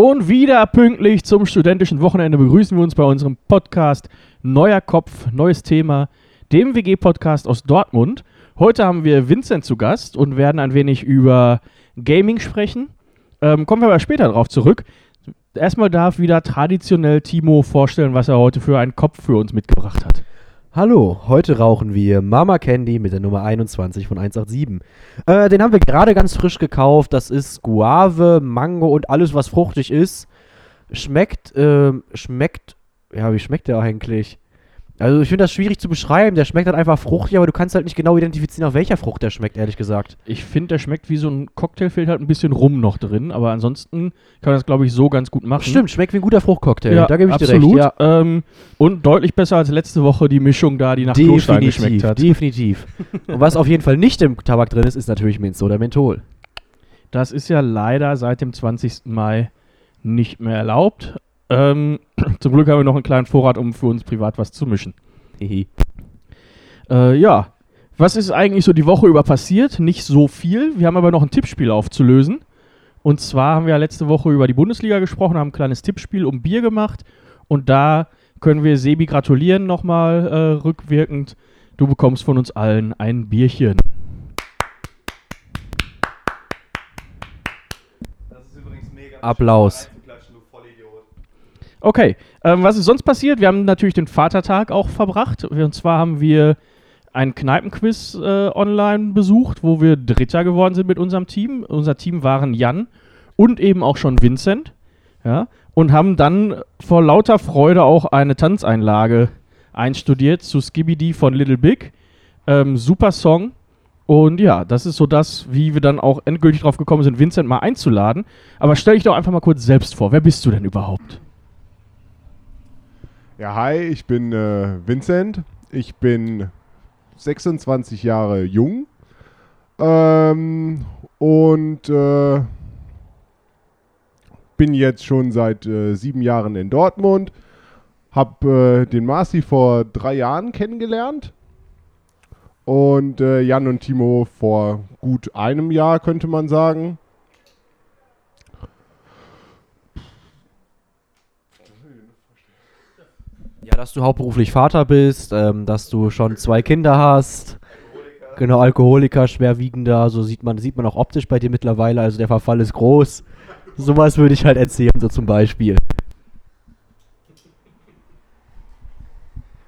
Und wieder pünktlich zum studentischen Wochenende begrüßen wir uns bei unserem Podcast Neuer Kopf, neues Thema, dem WG-Podcast aus Dortmund. Heute haben wir Vincent zu Gast und werden ein wenig über Gaming sprechen. Ähm, kommen wir aber später darauf zurück. Erstmal darf wieder traditionell Timo vorstellen, was er heute für einen Kopf für uns mitgebracht hat. Hallo, heute rauchen wir Mama Candy mit der Nummer 21 von 187. Äh, den haben wir gerade ganz frisch gekauft. Das ist Guave, Mango und alles, was fruchtig ist. Schmeckt, ähm, schmeckt, ja, wie schmeckt der eigentlich? Also ich finde das schwierig zu beschreiben. Der schmeckt halt einfach fruchtig, aber du kannst halt nicht genau identifizieren, auf welcher Frucht der schmeckt, ehrlich gesagt. Ich finde, der schmeckt wie so ein Cocktail, fehlt halt ein bisschen Rum noch drin, aber ansonsten kann man das, glaube ich, so ganz gut machen. Stimmt, schmeckt wie ein guter Fruchtcocktail. Ja, da gebe ich absolut. dir recht. Ja. Ähm, und deutlich besser als letzte Woche die Mischung da, die nach Klostein geschmeckt hat. definitiv. und was auf jeden Fall nicht im Tabak drin ist, ist natürlich Minz oder Menthol. Das ist ja leider seit dem 20. Mai nicht mehr erlaubt. Ähm, zum Glück haben wir noch einen kleinen Vorrat, um für uns privat was zu mischen. Äh, ja, was ist eigentlich so die Woche über passiert? Nicht so viel. Wir haben aber noch ein Tippspiel aufzulösen. Und zwar haben wir ja letzte Woche über die Bundesliga gesprochen, haben ein kleines Tippspiel um Bier gemacht. Und da können wir Sebi gratulieren nochmal äh, rückwirkend. Du bekommst von uns allen ein Bierchen. Applaus. Okay, ähm, was ist sonst passiert? Wir haben natürlich den Vatertag auch verbracht. Und zwar haben wir ein Kneipenquiz äh, online besucht, wo wir Dritter geworden sind mit unserem Team. Unser Team waren Jan und eben auch schon Vincent. Ja, und haben dann vor lauter Freude auch eine Tanzeinlage einstudiert zu Skibidi von Little Big. Ähm, super Song. Und ja, das ist so das, wie wir dann auch endgültig drauf gekommen sind, Vincent mal einzuladen. Aber stell dich doch einfach mal kurz selbst vor. Wer bist du denn überhaupt? Ja, hi, ich bin äh, Vincent. Ich bin 26 Jahre jung. Ähm, und äh, bin jetzt schon seit äh, sieben Jahren in Dortmund. Hab äh, den Marci vor drei Jahren kennengelernt. Und äh, Jan und Timo vor gut einem Jahr, könnte man sagen. Dass du hauptberuflich Vater bist, ähm, dass du schon zwei Kinder hast. Genau, Alkoholiker, schwerwiegender, so sieht man, sieht man auch optisch bei dir mittlerweile, also der Verfall ist groß. Sowas würde ich halt erzählen, so zum Beispiel.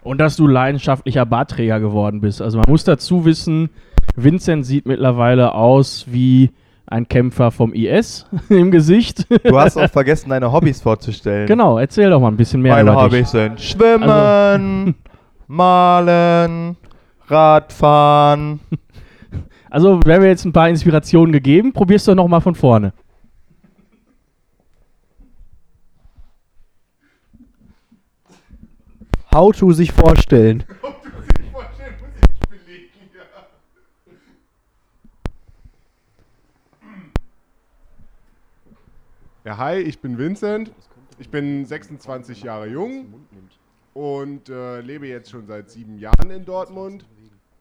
Und dass du leidenschaftlicher Bartträger geworden bist. Also man muss dazu wissen, Vincent sieht mittlerweile aus wie ein Kämpfer vom IS im Gesicht. Du hast auch vergessen, deine Hobbys vorzustellen. genau, erzähl doch mal ein bisschen mehr Meine über dich. Hobbys sind Schwimmen, Malen, Radfahren. Also, wir jetzt ein paar Inspirationen gegeben, probierst du noch mal von vorne. How to sich vorstellen. Ja, hi, ich bin Vincent. Ich bin 26 Jahre jung und äh, lebe jetzt schon seit sieben Jahren in Dortmund.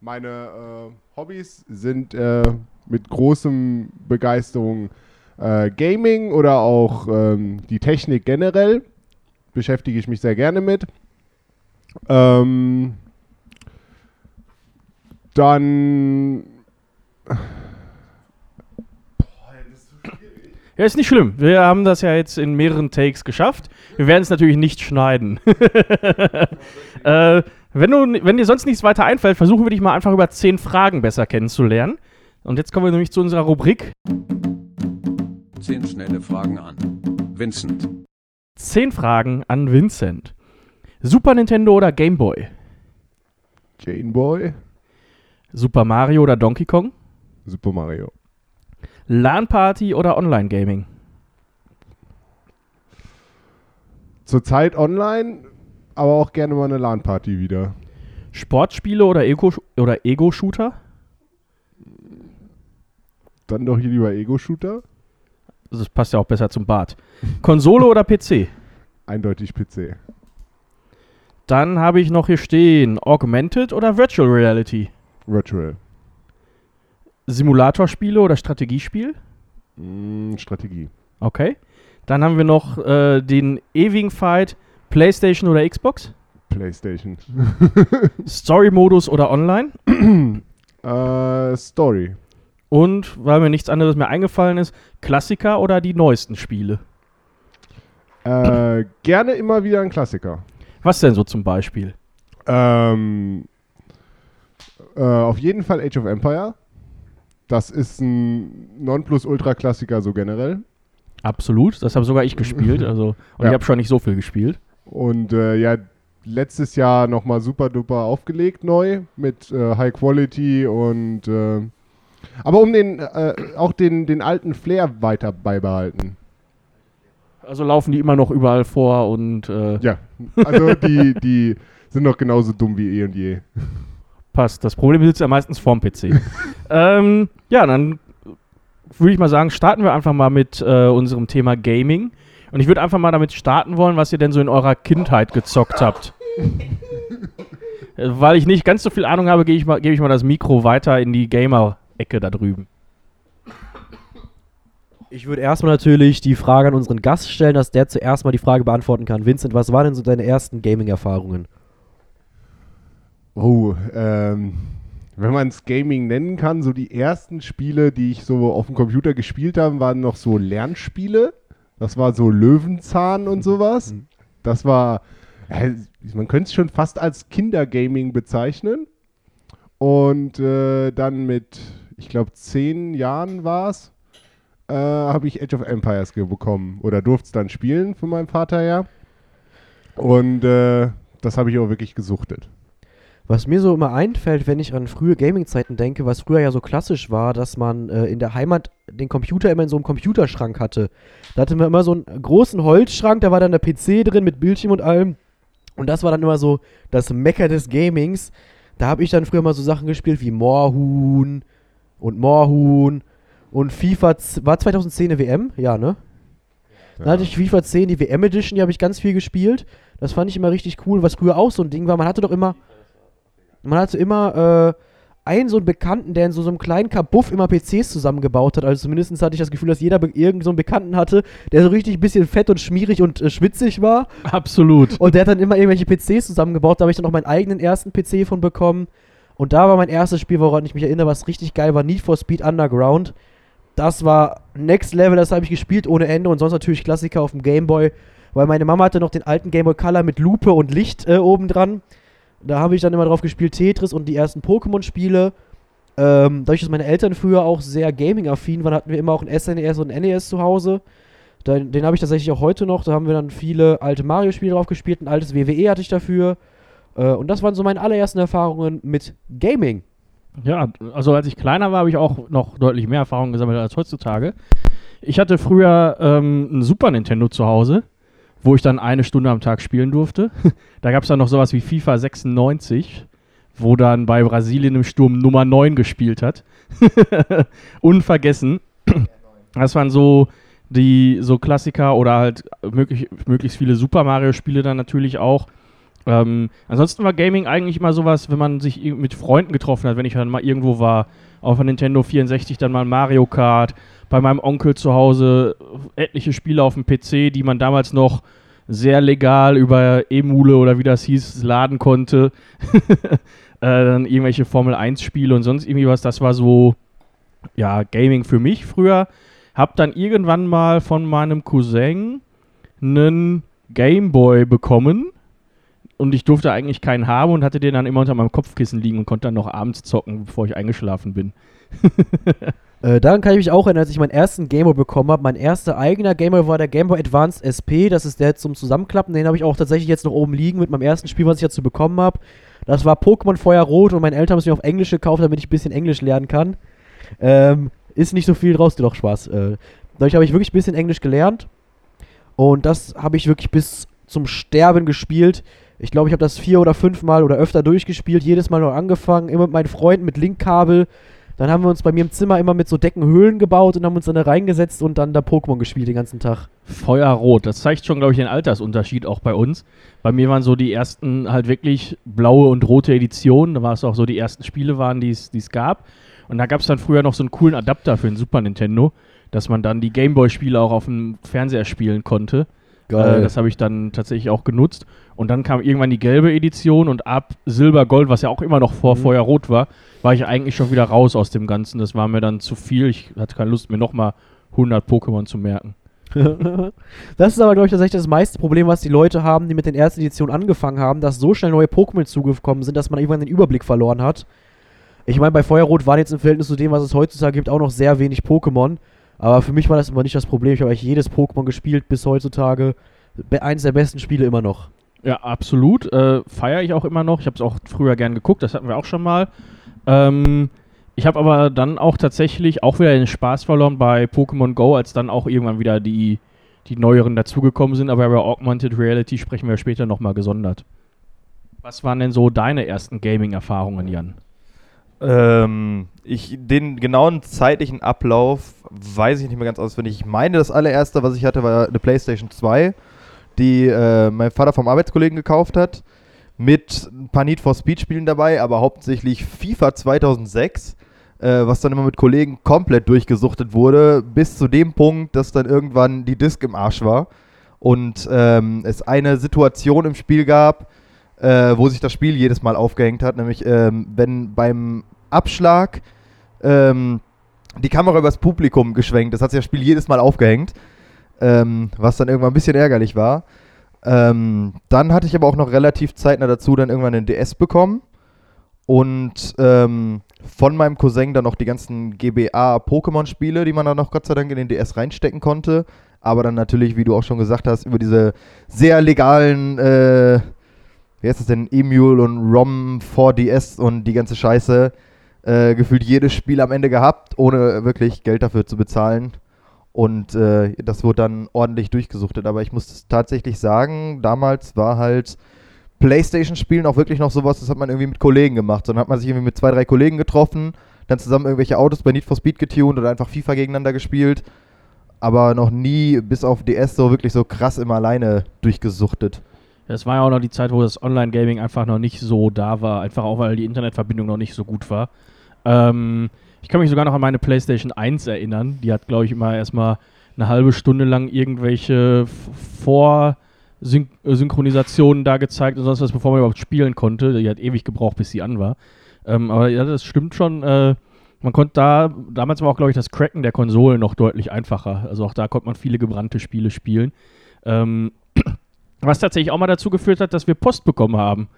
Meine äh, Hobbys sind äh, mit großem Begeisterung äh, Gaming oder auch ähm, die Technik generell. Beschäftige ich mich sehr gerne mit. Ähm, dann Ja, ist nicht schlimm. Wir haben das ja jetzt in mehreren Takes geschafft. Wir werden es natürlich nicht schneiden. äh, wenn, du, wenn dir sonst nichts weiter einfällt, versuchen wir dich mal einfach über zehn Fragen besser kennenzulernen. Und jetzt kommen wir nämlich zu unserer Rubrik Zehn schnelle Fragen an. Vincent. 10 Fragen an Vincent. Super Nintendo oder Game Boy? Jane Boy, Super Mario oder Donkey Kong? Super Mario. LAN-Party oder Online-Gaming? Zurzeit online, aber auch gerne mal eine LAN-Party wieder. Sportspiele oder Ego- oder Ego-Shooter? Dann doch hier lieber Ego-Shooter. Das passt ja auch besser zum Bart. Konsole oder PC? Eindeutig PC. Dann habe ich noch hier stehen Augmented oder Virtual Reality? Virtual. Simulatorspiele oder Strategiespiel. Mm, Strategie. Okay. Dann haben wir noch äh, den ewigen Fight, PlayStation oder Xbox. Playstation. Story-Modus oder online. Äh, Story. Und weil mir nichts anderes mehr eingefallen ist, Klassiker oder die neuesten Spiele. Äh, gerne immer wieder ein Klassiker. Was denn so zum Beispiel? Ähm, äh, auf jeden Fall Age of Empire. Das ist ein Nonplusultra-Klassiker so generell. Absolut. Das habe sogar ich gespielt. Also, und Ja. ich habe schon nicht so viel gespielt. Und äh, ja, letztes Jahr nochmal super duper aufgelegt neu mit äh, High Quality und äh, aber um den äh, auch den, den alten Flair weiter beibehalten. Also laufen die immer noch überall vor und äh, Ja, also die, die sind noch genauso dumm wie eh und je. passt. Das Problem sitzt ja meistens vorm PC. ähm, ja, dann würde ich mal sagen, starten wir einfach mal mit äh, unserem Thema Gaming. Und ich würde einfach mal damit starten wollen, was ihr denn so in eurer Kindheit gezockt habt. Weil ich nicht ganz so viel Ahnung habe, gebe ich, mal- gebe ich mal das Mikro weiter in die Gamer-Ecke da drüben. Ich würde erstmal natürlich die Frage an unseren Gast stellen, dass der zuerst mal die Frage beantworten kann. Vincent, was waren denn so deine ersten Gaming-Erfahrungen? Oh, ähm, wenn man es Gaming nennen kann, so die ersten Spiele, die ich so auf dem Computer gespielt habe, waren noch so Lernspiele. Das war so Löwenzahn und sowas. Das war, man könnte es schon fast als Kindergaming bezeichnen. Und äh, dann mit, ich glaube, zehn Jahren war es, äh, habe ich Age of Empires bekommen. Oder durfte es dann spielen von meinem Vater her. Und äh, das habe ich auch wirklich gesuchtet. Was mir so immer einfällt, wenn ich an frühe Gaming-Zeiten denke, was früher ja so klassisch war, dass man äh, in der Heimat den Computer immer in so einem Computerschrank hatte. Da hatte man immer so einen großen Holzschrank, da war dann der PC drin mit Bildschirm und allem. Und das war dann immer so das Mecker des Gamings. Da habe ich dann früher mal so Sachen gespielt wie Moorhuhn und Moorhuhn und FIFA. War 2010 eine WM? Ja, ne? Dann hatte ich FIFA 10, die WM Edition, die habe ich ganz viel gespielt. Das fand ich immer richtig cool, was früher auch so ein Ding war. Man hatte doch immer, man hatte immer äh, einen so einen Bekannten, der in so, so einem kleinen Kabuff immer PCs zusammengebaut hat. Also zumindest hatte ich das Gefühl, dass jeder irgend so einen Bekannten hatte, der so richtig ein bisschen fett und schmierig und äh, schwitzig war. Absolut. Und der hat dann immer irgendwelche PCs zusammengebaut. Da habe ich dann auch meinen eigenen ersten PC von bekommen. Und da war mein erstes Spiel, woran ich mich erinnere, was richtig geil war, Need for Speed Underground. Das war Next Level, das habe ich gespielt ohne Ende und sonst natürlich Klassiker auf dem Gameboy, weil meine Mama hatte noch den alten Gameboy Color mit Lupe und Licht äh, oben dran. Da habe ich dann immer drauf gespielt Tetris und die ersten Pokémon-Spiele. Ähm, dadurch, dass meine Eltern früher auch sehr Gaming-affin waren, hatten wir immer auch ein SNES und ein NES zu Hause. Da, den habe ich tatsächlich auch heute noch. Da haben wir dann viele alte Mario-Spiele drauf gespielt. Ein altes WWE hatte ich dafür. Äh, und das waren so meine allerersten Erfahrungen mit Gaming. Ja, also als ich kleiner war, habe ich auch noch deutlich mehr Erfahrung gesammelt als heutzutage. Ich hatte früher ähm, ein Super Nintendo zu Hause, wo ich dann eine Stunde am Tag spielen durfte. da gab es dann noch sowas wie FIFA 96, wo dann bei Brasilien im Sturm Nummer 9 gespielt hat. Unvergessen. Das waren so die so Klassiker oder halt möglich, möglichst viele Super Mario-Spiele dann natürlich auch. Ähm, ansonsten war Gaming eigentlich immer sowas, wenn man sich mit Freunden getroffen hat, wenn ich dann mal irgendwo war, auf der Nintendo 64 dann mal Mario Kart, bei meinem Onkel zu Hause etliche Spiele auf dem PC, die man damals noch sehr legal über Emule oder wie das hieß, laden konnte. äh, dann irgendwelche Formel 1 Spiele und sonst irgendwie was, das war so, ja, Gaming für mich früher. Hab dann irgendwann mal von meinem Cousin einen Gameboy bekommen und ich durfte eigentlich keinen haben und hatte den dann immer unter meinem Kopfkissen liegen und konnte dann noch abends zocken, bevor ich eingeschlafen bin. Äh, daran kann ich mich auch erinnern, als ich meinen ersten Gameboy bekommen habe. Mein erster eigener Gameboy war der Gameboy Advance SP. Das ist der zum Zusammenklappen. Den habe ich auch tatsächlich jetzt noch oben liegen mit meinem ersten Spiel, was ich dazu bekommen habe. Das war Pokémon Feuerrot und meine Eltern haben es mir auf Englisch gekauft, damit ich ein bisschen Englisch lernen kann. Ähm, ist nicht so viel draus, doch Spaß. Äh, dadurch habe ich wirklich ein bisschen Englisch gelernt. Und das habe ich wirklich bis zum Sterben gespielt. Ich glaube, ich habe das vier oder fünfmal oder öfter durchgespielt, jedes Mal noch angefangen, immer mit meinen Freunden mit Linkkabel. Dann haben wir uns bei mir im Zimmer immer mit so Deckenhöhlen gebaut und haben uns dann da reingesetzt und dann da Pokémon gespielt den ganzen Tag. Feuerrot, das zeigt schon, glaube ich, den Altersunterschied auch bei uns. Bei mir waren so die ersten halt wirklich blaue und rote Editionen. Da war es auch so, die ersten Spiele waren, die es gab. Und da gab es dann früher noch so einen coolen Adapter für den Super Nintendo, dass man dann die Gameboy-Spiele auch auf dem Fernseher spielen konnte. Äh, das habe ich dann tatsächlich auch genutzt. Und dann kam irgendwann die gelbe Edition und ab Silber, Gold, was ja auch immer noch vor Mhm. Feuerrot war, war ich eigentlich schon wieder raus aus dem Ganzen. Das war mir dann zu viel. Ich hatte keine Lust, mir nochmal 100 Pokémon zu merken. das ist aber, glaube ich, tatsächlich das meiste Problem, was die Leute haben, die mit den ersten Editionen angefangen haben, dass so schnell neue Pokémon zugekommen sind, dass man irgendwann den Überblick verloren hat. Ich meine, bei Feuerrot waren jetzt im Verhältnis zu dem, was es heutzutage gibt, auch noch sehr wenig Pokémon. Aber für mich war das immer nicht das Problem. Ich habe eigentlich jedes Pokémon gespielt bis heutzutage. Be eins der besten Spiele immer noch. Ja, absolut. Äh, Feiere ich auch immer noch. Ich habe es auch früher gern geguckt, das hatten wir auch schon mal. Ähm, ich habe aber dann auch tatsächlich auch wieder den Spaß verloren bei Pokémon Go, als dann auch irgendwann wieder die, die neueren dazugekommen sind. Aber über Augmented Reality sprechen wir später nochmal gesondert. Was waren denn so deine ersten Gaming-Erfahrungen, Jan? Ähm, ich, den genauen zeitlichen Ablauf weiß ich nicht mehr ganz auswendig. Ich meine, das allererste, was ich hatte, war eine PlayStation 2, die äh, mein Vater vom Arbeitskollegen gekauft hat. Mit ein paar Need for Speed Spielen dabei, aber hauptsächlich FIFA 2006, äh, was dann immer mit Kollegen komplett durchgesuchtet wurde, bis zu dem Punkt, dass dann irgendwann die Disc im Arsch war und ähm, es eine Situation im Spiel gab, äh, wo sich das Spiel jedes Mal aufgehängt hat, nämlich ähm, wenn beim Abschlag ähm, die Kamera übers Publikum geschwenkt ist, hat sich das Spiel jedes Mal aufgehängt, ähm, was dann irgendwann ein bisschen ärgerlich war. Ähm, dann hatte ich aber auch noch relativ zeitnah dazu dann irgendwann einen DS bekommen und ähm, von meinem Cousin dann noch die ganzen GBA-Pokémon-Spiele, die man dann noch Gott sei Dank in den DS reinstecken konnte. Aber dann natürlich, wie du auch schon gesagt hast, über diese sehr legalen, äh, wie heißt das denn, Emule und ROM 4DS und die ganze Scheiße, äh, gefühlt jedes Spiel am Ende gehabt, ohne wirklich Geld dafür zu bezahlen. Und äh, das wurde dann ordentlich durchgesuchtet. Aber ich muss tatsächlich sagen, damals war halt Playstation-Spielen auch wirklich noch sowas, das hat man irgendwie mit Kollegen gemacht. Dann hat man sich irgendwie mit zwei, drei Kollegen getroffen, dann zusammen irgendwelche Autos bei Need for Speed getuned oder einfach FIFA gegeneinander gespielt. Aber noch nie bis auf DS so wirklich so krass immer alleine durchgesuchtet. Das war ja auch noch die Zeit, wo das Online-Gaming einfach noch nicht so da war. Einfach auch, weil die Internetverbindung noch nicht so gut war. Ähm, ich kann mich sogar noch an meine PlayStation 1 erinnern. Die hat, glaube ich, immer erstmal eine halbe Stunde lang irgendwelche Vorsynchronisationen da gezeigt und sonst was, bevor man überhaupt spielen konnte. Die hat ewig gebraucht, bis sie an war. Ähm, aber ja, das stimmt schon. Äh, man konnte da, damals war auch, glaube ich, das Cracken der Konsolen noch deutlich einfacher. Also auch da konnte man viele gebrannte Spiele spielen. Ähm, was tatsächlich auch mal dazu geführt hat, dass wir Post bekommen haben.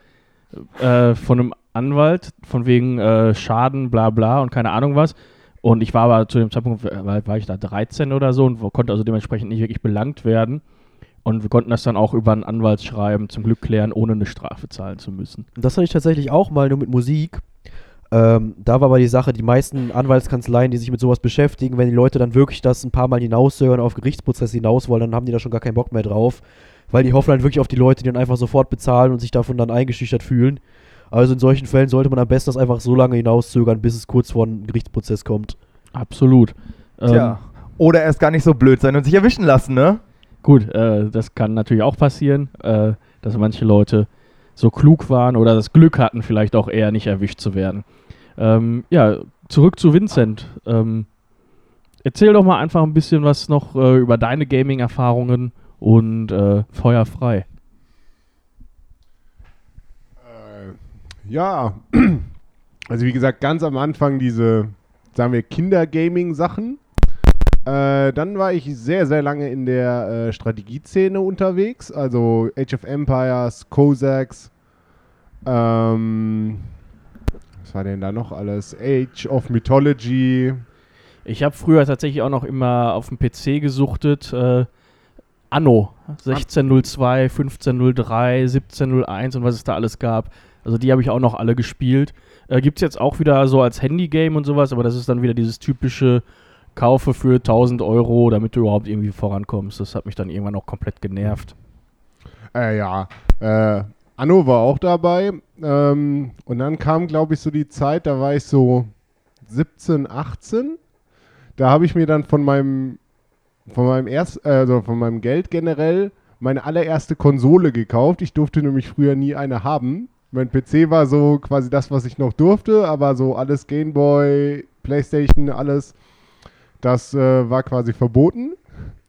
Äh, von einem Anwalt, von wegen äh, Schaden, bla bla und keine Ahnung was. Und ich war aber zu dem Zeitpunkt, war, war ich da 13 oder so und konnte also dementsprechend nicht wirklich belangt werden. Und wir konnten das dann auch über ein Anwaltsschreiben zum Glück klären, ohne eine Strafe zahlen zu müssen. Das hatte ich tatsächlich auch mal nur mit Musik. Ähm, da war aber die Sache, die meisten Anwaltskanzleien, die sich mit sowas beschäftigen, wenn die Leute dann wirklich das ein paar Mal hinaushören, auf Gerichtsprozess hinaus wollen, dann haben die da schon gar keinen Bock mehr drauf. Weil die hoffen halt wirklich auf die Leute, die dann einfach sofort bezahlen und sich davon dann eingeschüchtert fühlen. Also in solchen Fällen sollte man am besten das einfach so lange hinauszögern, bis es kurz vor einem Gerichtsprozess kommt. Absolut. Ähm, Tja. Oder erst gar nicht so blöd sein und sich erwischen lassen, ne? Gut, äh, das kann natürlich auch passieren, äh, dass manche Leute so klug waren oder das Glück hatten, vielleicht auch eher nicht erwischt zu werden. Ähm, ja, zurück zu Vincent. Ähm, erzähl doch mal einfach ein bisschen was noch äh, über deine Gaming-Erfahrungen und äh, Feuer frei. Äh, ja, also wie gesagt, ganz am Anfang diese, sagen wir, Kinder-Gaming-Sachen. Äh, dann war ich sehr, sehr lange in der äh, Strategieszene unterwegs, also Age of Empires, Cossacks, ähm, was war denn da noch alles? Age of Mythology. Ich habe früher tatsächlich auch noch immer auf dem PC gesuchtet. Äh, Anno 1602, 1503, 1701 und was es da alles gab. Also die habe ich auch noch alle gespielt. Äh, Gibt es jetzt auch wieder so als Handy-Game und sowas, aber das ist dann wieder dieses typische Kaufe für 1000 Euro, damit du überhaupt irgendwie vorankommst. Das hat mich dann irgendwann auch komplett genervt. Äh, ja, äh, Anno war auch dabei. Ähm, und dann kam, glaube ich, so die Zeit, da war ich so 17, 18. Da habe ich mir dann von meinem, von meinem erst, also von meinem Geld generell meine allererste Konsole gekauft. Ich durfte nämlich früher nie eine haben. Mein PC war so quasi das, was ich noch durfte, aber so alles Gameboy, Playstation, alles, das äh, war quasi verboten.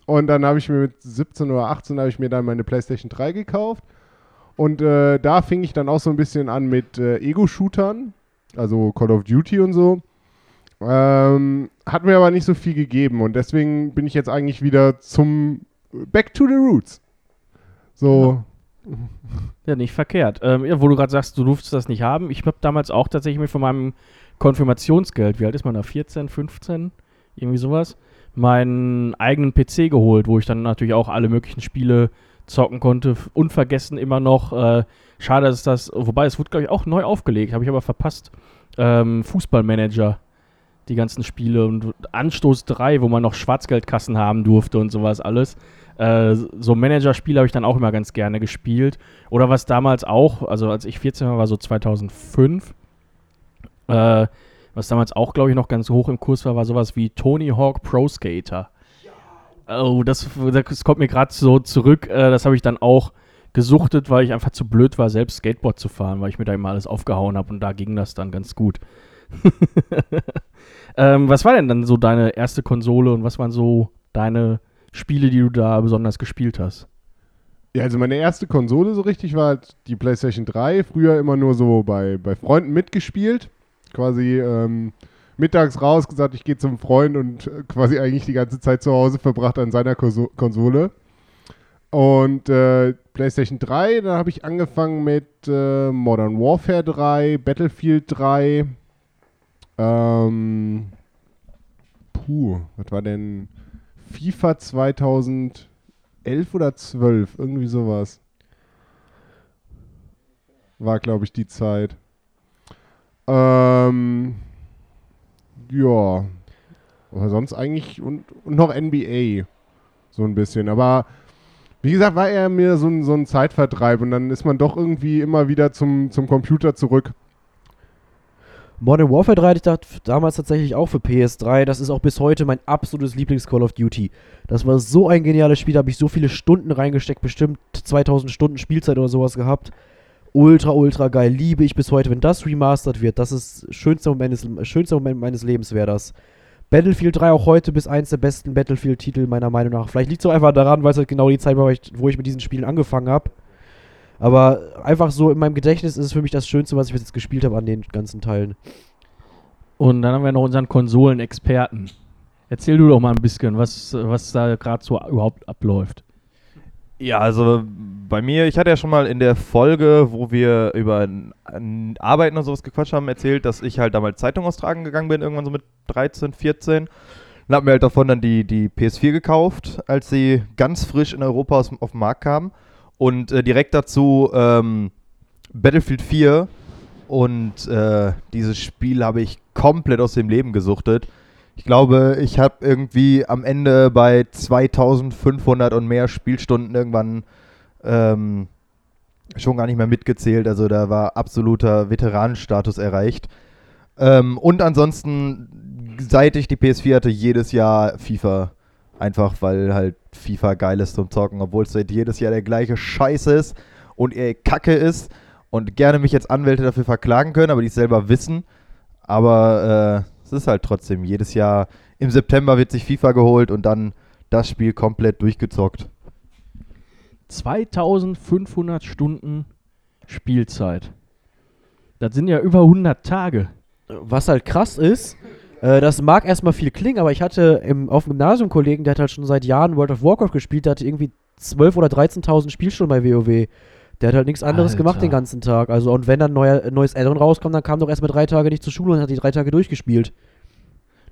Und dann habe ich mir mit 17 oder 18 habe ich mir dann meine PlayStation 3 gekauft. Und äh, da fing ich dann auch so ein bisschen an mit äh, Ego-Shootern, also Call of Duty und so. Ähm, hat mir aber nicht so viel gegeben und deswegen bin ich jetzt eigentlich wieder zum Back to the Roots. So, Ja, nicht verkehrt. Ähm, ja, wo du gerade sagst, du durftest das nicht haben. Ich habe damals auch tatsächlich mir von meinem Konfirmationsgeld, wie alt ist man da? 14, 15? Irgendwie sowas. Meinen eigenen PC geholt, wo ich dann natürlich auch alle möglichen Spiele zocken konnte. Unvergessen immer noch. Äh, schade, dass das, wobei es wurde, glaube ich, auch neu aufgelegt, habe ich aber verpasst. Ähm, Fußballmanager. Die ganzen Spiele und Anstoß 3, wo man noch Schwarzgeldkassen haben durfte und sowas alles. Äh, so Managerspiele habe ich dann auch immer ganz gerne gespielt. Oder was damals auch, also als ich 14 war, war so 2005. Äh, was damals auch, glaube ich, noch ganz hoch im Kurs war, war sowas wie Tony Hawk Pro Skater. Oh, das, das kommt mir gerade so zurück. Äh, das habe ich dann auch gesuchtet, weil ich einfach zu blöd war, selbst Skateboard zu fahren, weil ich mir da immer alles aufgehauen habe und da ging das dann ganz gut. ähm, was war denn dann so deine erste Konsole und was waren so deine Spiele, die du da besonders gespielt hast? Ja, also meine erste Konsole so richtig war halt die PlayStation 3. Früher immer nur so bei, bei Freunden mitgespielt. Quasi ähm, mittags raus, gesagt, ich gehe zum Freund und äh, quasi eigentlich die ganze Zeit zu Hause verbracht an seiner Konso Konsole. Und äh, PlayStation 3, da habe ich angefangen mit äh, Modern Warfare 3, Battlefield 3. Ähm, puh, was war denn? FIFA 2011 oder 12, irgendwie sowas. War, glaube ich, die Zeit. Ähm, ja. Aber sonst eigentlich und, und noch NBA. So ein bisschen. Aber wie gesagt, war er mir so ein, so ein Zeitvertreib und dann ist man doch irgendwie immer wieder zum, zum Computer zurück. Modern Warfare 3 hatte ich da damals tatsächlich auch für PS3. Das ist auch bis heute mein absolutes Lieblings-Call of Duty. Das war so ein geniales Spiel, da habe ich so viele Stunden reingesteckt, bestimmt 2000 Stunden Spielzeit oder sowas gehabt. Ultra, ultra geil. Liebe ich bis heute. Wenn das remastered wird, das ist schönster Moment, des, schönster Moment meines Lebens wäre das. Battlefield 3 auch heute bis eins der besten Battlefield-Titel meiner Meinung nach. Vielleicht liegt es auch einfach daran, weil es halt genau die Zeit war, wo ich, wo ich mit diesen Spielen angefangen habe. Aber einfach so in meinem Gedächtnis ist es für mich das Schönste, was ich bis jetzt gespielt habe an den ganzen Teilen. Und dann haben wir noch unseren Konsolenexperten. Erzähl du doch mal ein bisschen, was, was da gerade so überhaupt abläuft. Ja, also bei mir, ich hatte ja schon mal in der Folge, wo wir über Arbeiten und sowas gequatscht haben, erzählt, dass ich halt damals Zeitung austragen gegangen bin, irgendwann so mit 13, 14. Und hab mir halt davon dann die, die PS4 gekauft, als sie ganz frisch in Europa aus, auf den Markt kam. Und äh, direkt dazu ähm, Battlefield 4. Und äh, dieses Spiel habe ich komplett aus dem Leben gesuchtet. Ich glaube, ich habe irgendwie am Ende bei 2500 und mehr Spielstunden irgendwann ähm, schon gar nicht mehr mitgezählt. Also da war absoluter Veteranenstatus erreicht. Ähm, und ansonsten, seit ich die PS4 hatte, jedes Jahr FIFA. Einfach weil halt FIFA geil ist zum Zocken, obwohl es halt jedes Jahr der gleiche Scheiß ist und er Kacke ist und gerne mich jetzt Anwälte dafür verklagen können, aber die es selber wissen. Aber äh, es ist halt trotzdem jedes Jahr im September wird sich FIFA geholt und dann das Spiel komplett durchgezockt. 2500 Stunden Spielzeit. Das sind ja über 100 Tage. Was halt krass ist, äh, das mag erstmal viel klingen, aber ich hatte im, auf dem Gymnasium einen Kollegen, der hat halt schon seit Jahren World of Warcraft gespielt, der hatte irgendwie 12.000 oder 13.000 Spielstunden bei WoW. Der hat halt nichts anderes Alter. gemacht den ganzen Tag. Also, und wenn dann neuer, neues Addon rauskommt, dann kam doch erstmal drei Tage nicht zur Schule und hat die drei Tage durchgespielt.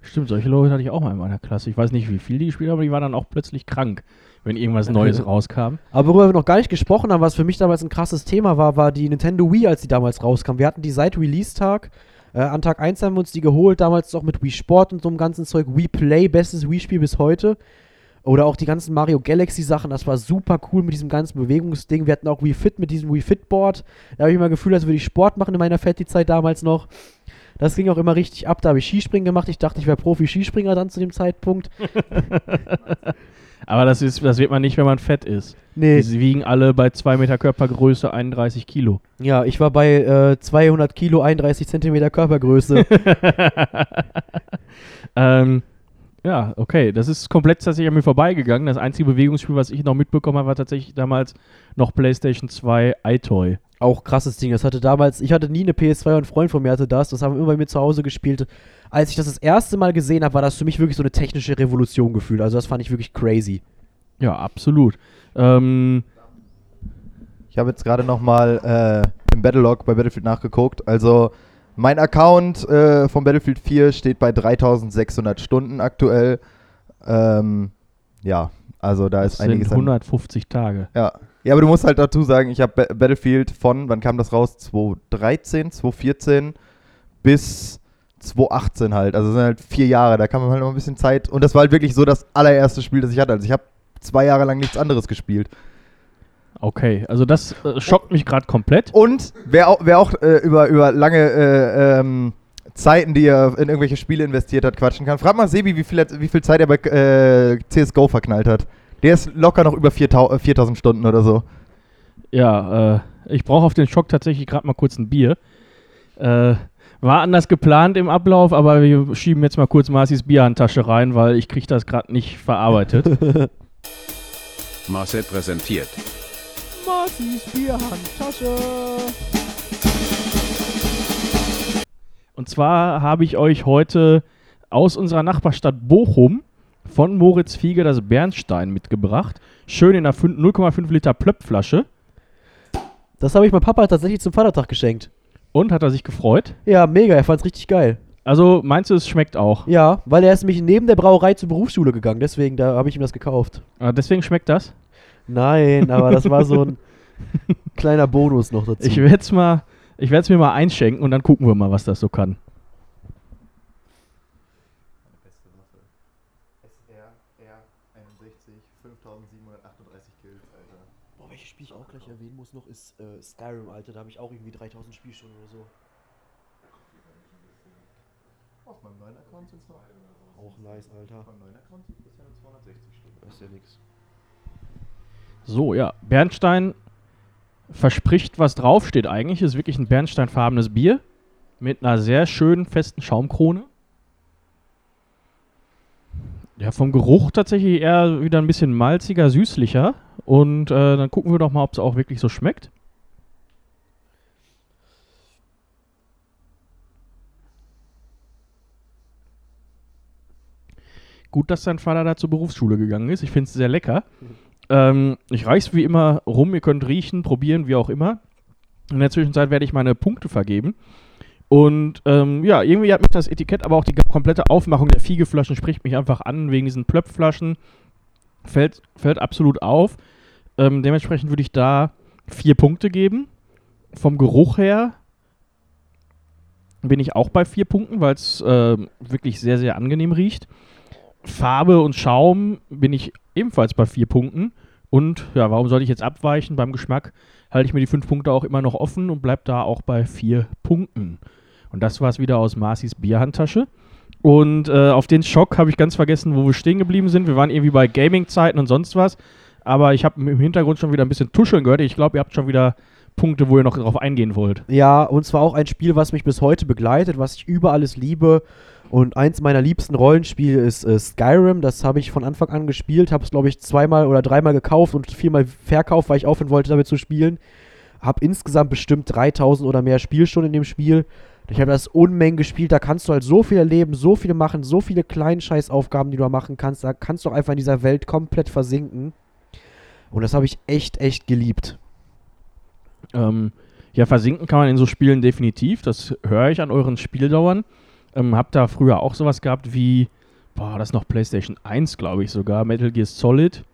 Stimmt, solche Leute hatte ich auch mal in meiner Klasse. Ich weiß nicht, wie viel die gespielt haben, aber die waren dann auch plötzlich krank, wenn irgendwas Neues rauskam. Aber worüber wir noch gar nicht gesprochen haben, was für mich damals ein krasses Thema war, war die Nintendo Wii, als die damals rauskam. Wir hatten die seit Release-Tag. Äh, an Tag 1 haben wir uns die geholt, damals auch mit Wii Sport und so einem ganzen Zeug. Wii Play, bestes Wii-Spiel bis heute. Oder auch die ganzen Mario Galaxy Sachen, das war super cool mit diesem ganzen Bewegungsding. Wir hatten auch Wii Fit mit diesem Wii Fit Board. Da habe ich immer Gefühl, als würde ich Sport machen in meiner Fetti-Zeit damals noch. Das ging auch immer richtig ab. Da habe ich Skispringen gemacht. Ich dachte, ich wäre Profi-Skispringer dann zu dem Zeitpunkt. Aber das, ist, das wird man nicht, wenn man fett ist. Nee, Sie wiegen alle bei 2 Meter Körpergröße 31 Kilo. ja, ich war bei äh, 200 Kilo, 31 Zentimeter Körpergröße. ähm, ja, okay. Das ist komplett tatsächlich an mir vorbeigegangen. Das einzige Bewegungsspiel, was ich noch mitbekommen habe, war tatsächlich damals noch PlayStation 2 iToy. auch krasses Ding. Das hatte damals, ich hatte nie eine PS2 und ein Freund von mir hatte das. Das haben wir immer bei mir zu Hause gespielt. Als ich das das erste Mal gesehen habe, war das für mich wirklich so eine technische Revolution gefühlt. Also das fand ich wirklich crazy. Ja, absolut. Ähm, Ich habe jetzt gerade nochmal äh, im Battlelog bei Battlefield nachgeguckt. Also mein Account äh, von Battlefield 4 steht bei 3600 Stunden aktuell. Ähm, ja, also da das ist einiges sind an 150 Tage. Ja. ja, aber du musst halt dazu sagen, ich habe Ba- Battlefield von, wann kam das raus? 2013, 2014 bis 2018 halt. Also sind halt vier Jahre, da kann man halt noch ein bisschen Zeit. Und das war halt wirklich so das allererste Spiel, das ich hatte. Also ich habe zwei Jahre lang nichts anderes gespielt. Okay, also das äh, schockt mich gerade komplett. Und wer auch, wer auch äh, über, über lange äh, ähm, Zeiten, die er in irgendwelche Spiele investiert hat, quatschen kann. Frag mal Sebi, wie viel, wie viel Zeit er bei äh, CSGO verknallt hat. Der ist locker noch über 4000 äh, 4000 Stunden oder so. Ja, äh, ich brauche auf den Schock tatsächlich gerade mal kurz ein Bier. Äh, war anders geplant im Ablauf, aber wir schieben jetzt mal kurz Marcis Bierhandtasche rein, weil ich kriege das gerade nicht verarbeitet. Marcel präsentiert. Marcis Bierhandtasche. Und zwar habe ich euch heute aus unserer Nachbarstadt Bochum von Moritz Fiege das Bernstein mitgebracht. Schön in einer fün- 0,5 Liter Plöppflasche. Das habe ich meinem Papa tatsächlich zum Vatertag geschenkt. Und hat er sich gefreut? Ja, mega, er fand's richtig geil. Also meinst du, es schmeckt auch? Ja, weil er ist nämlich neben der Brauerei zur Berufsschule gegangen, deswegen da habe ich ihm das gekauft. Ah, deswegen schmeckt das? Nein, aber das war so ein kleiner Bonus noch dazu. Ich werde es mal, ich werde es mir mal einschenken und dann gucken wir mal, was das so kann. Boah, welches Spiel ich auch gleich erwähnen muss noch, ist äh, Skyrim, Alter. Da habe ich auch irgendwie 3000 Spielstunden oder so. Auf meinem neuen Account sind es noch. Auch nice, Alter. meinem neuen Account sind bisher nur 260 Stunden. Das ist ja nix. So, ja, Bernstein verspricht, was draufsteht eigentlich. Ist wirklich ein bernsteinfarbenes Bier mit einer sehr schönen festen Schaumkrone. Ja, vom Geruch tatsächlich eher wieder ein bisschen malziger, süßlicher. Und äh, dann gucken wir doch mal, ob es auch wirklich so schmeckt. Gut, dass dein Vater da zur Berufsschule gegangen ist. Ich finde es sehr lecker. Ähm, ich reich's wie immer rum. Ihr könnt riechen, probieren, wie auch immer. In der Zwischenzeit werde ich meine Punkte vergeben. Und ähm, ja, irgendwie hat mich das Etikett, aber auch die komplette Aufmachung der Fiegeflaschen spricht mich einfach an, wegen diesen Plöpfflaschen. Fällt, fällt absolut auf. Ähm, dementsprechend würde ich da vier Punkte geben. Vom Geruch her bin ich auch bei vier Punkten, weil es äh, wirklich sehr, sehr angenehm riecht. Farbe und Schaum bin ich ebenfalls bei vier Punkten. Und ja, warum sollte ich jetzt abweichen? Beim Geschmack halte ich mir die fünf Punkte auch immer noch offen und bleibe da auch bei vier Punkten. Und das war es wieder aus Marcis Bierhandtasche. Und äh, auf den Schock habe ich ganz vergessen, wo wir stehen geblieben sind. Wir waren irgendwie bei Gaming-Zeiten und sonst was. Aber ich habe im Hintergrund schon wieder ein bisschen Tuscheln gehört. Ich glaube, ihr habt schon wieder Punkte, wo ihr noch drauf eingehen wollt. Ja, und zwar auch ein Spiel, was mich bis heute begleitet, was ich über alles liebe. Und eins meiner liebsten Rollenspiele ist äh, Skyrim. Das habe ich von Anfang an gespielt. Habe es, glaube ich, zweimal oder dreimal gekauft und viermal verkauft, weil ich aufhören wollte, damit zu spielen. Habe insgesamt bestimmt 3000 oder mehr Spielstunden in dem Spiel. Ich habe das Unmengen gespielt. Da kannst du halt so viel erleben, so viele machen, so viele kleine Scheißaufgaben, die du da machen kannst. Da kannst du einfach in dieser Welt komplett versinken. Und das habe ich echt, echt geliebt. Ähm, ja, versinken kann man in so Spielen definitiv. Das höre ich an euren Spieldauern. Ähm, hab da früher auch sowas gehabt wie, boah, das noch PlayStation 1, glaube ich sogar, Metal Gear Solid,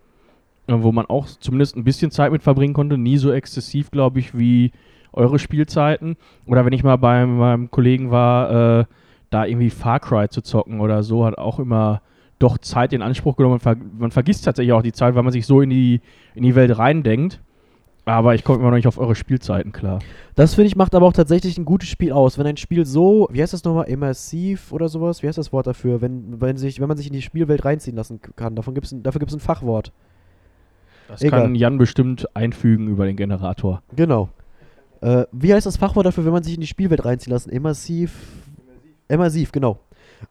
äh, wo man auch zumindest ein bisschen Zeit mit verbringen konnte. Nie so exzessiv, glaube ich, wie eure Spielzeiten. Oder wenn ich mal bei meinem Kollegen war, äh, da irgendwie Far Cry zu zocken oder so, hat auch immer doch Zeit in Anspruch genommen. Man, ver man vergisst tatsächlich auch die Zeit, weil man sich so in die, in die Welt reindenkt. Aber ich komme immer noch nicht auf eure Spielzeiten klar. Das finde ich macht aber auch tatsächlich ein gutes Spiel aus. Wenn ein Spiel so, wie heißt das nochmal, immersiv oder sowas? Wie heißt das Wort dafür? Wenn, wenn, sich, wenn man sich in die Spielwelt reinziehen lassen kann. Davon gibt's ein, dafür gibt es ein Fachwort. Das Egal. kann Jan bestimmt einfügen über den Generator. Genau. Äh, wie heißt das Fachwort dafür, wenn man sich in die Spielwelt reinziehen lassen? Immersiv. Immersiv, genau.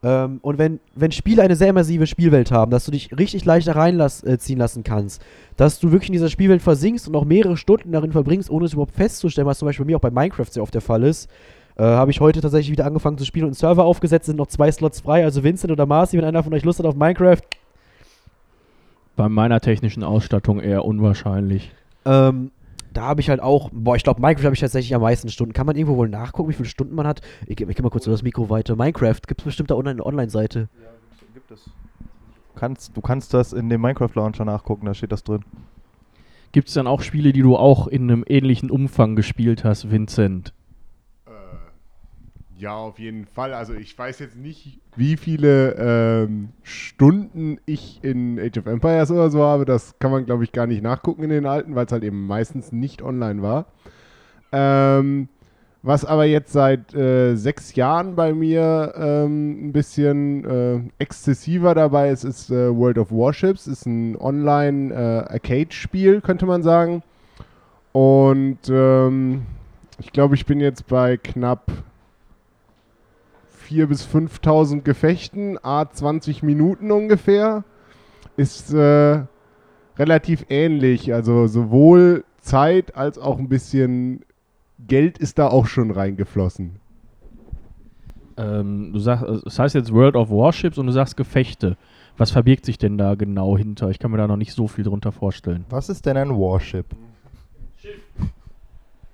Ähm, und wenn, wenn Spiele eine sehr immersive Spielwelt haben, dass du dich richtig leicht reinziehen äh, lassen kannst, dass du wirklich in dieser Spielwelt versinkst und auch mehrere Stunden darin verbringst, ohne es überhaupt festzustellen, was zum Beispiel bei mir auch bei Minecraft sehr oft der Fall ist, äh, habe ich heute tatsächlich wieder angefangen zu spielen und einen Server aufgesetzt, sind noch zwei Slots frei, also Vincent oder Marci, wenn einer von euch Lust hat auf Minecraft, Bei meiner technischen Ausstattung eher unwahrscheinlich. Ähm, da habe ich halt auch, boah, ich glaube, Minecraft habe ich tatsächlich am meisten Stunden. Kann man irgendwo wohl nachgucken, wie viele Stunden man hat? Ich, ich geh mal kurz so das Mikro weiter. Minecraft, gibt es bestimmt da online eine Online-Seite. Gibt es. Kannst, du kannst das in dem Minecraft-Launcher nachgucken, da steht das drin. Gibt es dann auch Spiele, die du auch in einem ähnlichen Umfang gespielt hast, Vincent? Äh, ja, auf jeden Fall. Also ich weiß jetzt nicht, wie viele ähm, Stunden ich in Age of Empires oder so habe. Das kann man, glaube ich, gar nicht nachgucken in den alten, weil es halt eben meistens nicht online war. Ähm, was aber jetzt seit äh, sechs Jahren bei mir ähm, ein bisschen äh, exzessiver dabei ist, ist äh, World of Warships. Ist ein Online-Arcade-Spiel, könnte man sagen. Und ähm, ich glaube, ich bin jetzt bei knapp 4.000 bis 5.000 Gefechten, a 20 Minuten ungefähr. Ist äh, relativ ähnlich. Also sowohl Zeit als auch ein bisschen Geld ist da auch schon reingeflossen. Ähm, du sagst, äh, es heißt jetzt World of Warships und du sagst Gefechte. Was verbirgt sich denn da genau hinter? Ich kann mir da noch nicht so viel drunter vorstellen. Was ist denn ein Warship?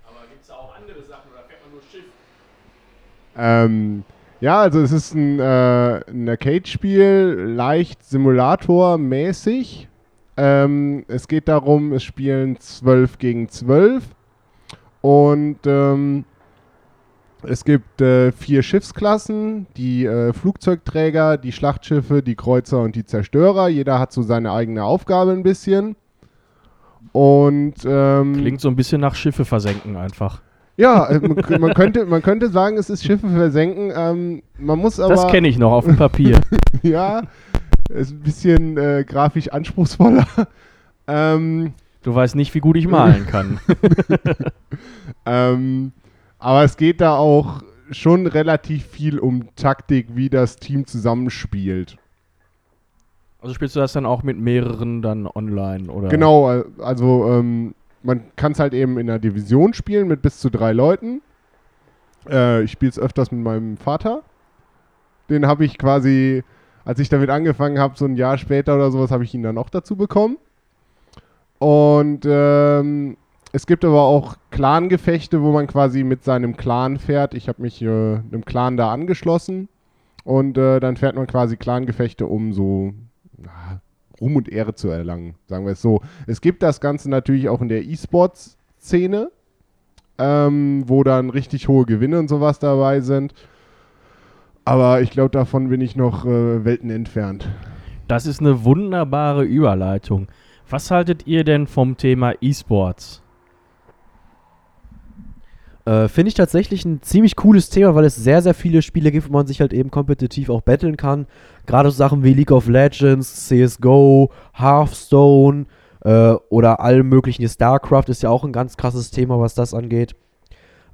Aber gibt es da auch andere Sachen oder fährt man nur Schiff? Ähm, ja, also es ist ein, äh, ein Arcade-Spiel, leicht Simulator-mäßig. Ähm, es geht darum, es spielen 12 gegen 12 und ähm, es gibt äh, vier Schiffsklassen, die äh, Flugzeugträger, die Schlachtschiffe, die Kreuzer und die Zerstörer. Jeder hat so seine eigene Aufgabe ein bisschen. Und ähm, Klingt so ein bisschen nach Schiffe versenken einfach. Ja, äh, man, man, könnte, man könnte sagen, es ist Schiffe versenken. Ähm, man muss aber das kenne ich noch auf dem Papier. ja, ist ein bisschen äh, grafisch anspruchsvoller. ähm, Du weißt nicht, wie gut ich malen kann. ähm, aber es geht da auch schon relativ viel um Taktik, wie das Team zusammenspielt. Also spielst du das dann auch mit mehreren dann online oder? Genau, also ähm, man kann es halt eben in einer Division spielen mit bis zu drei Leuten. Äh, ich spiele es öfters mit meinem Vater. Den habe ich quasi, als ich damit angefangen habe, so ein Jahr später oder sowas, habe ich ihn dann auch dazu bekommen. Und ähm, es gibt aber auch Clan-Gefechte, wo man quasi mit seinem Clan fährt. Ich habe mich äh, einem Clan da angeschlossen. Und äh, dann fährt man quasi Clan-Gefechte, um so Ruhm und Ehre zu erlangen, sagen wir es so. Es gibt das Ganze natürlich auch in der E-Sports-Szene, ähm, wo dann richtig hohe Gewinne und sowas dabei sind. Aber ich glaube, davon bin ich noch äh, Welten entfernt. Das ist eine wunderbare Überleitung. Was haltet ihr denn vom Thema E-Sports? Äh, Finde ich tatsächlich ein ziemlich cooles Thema, weil es sehr, sehr viele Spiele gibt, wo man sich halt eben kompetitiv auch battlen kann. Gerade so Sachen wie League of Legends, CSGO, Hearthstone äh, oder allem möglichen. StarCraft ist ja auch ein ganz krasses Thema, was das angeht.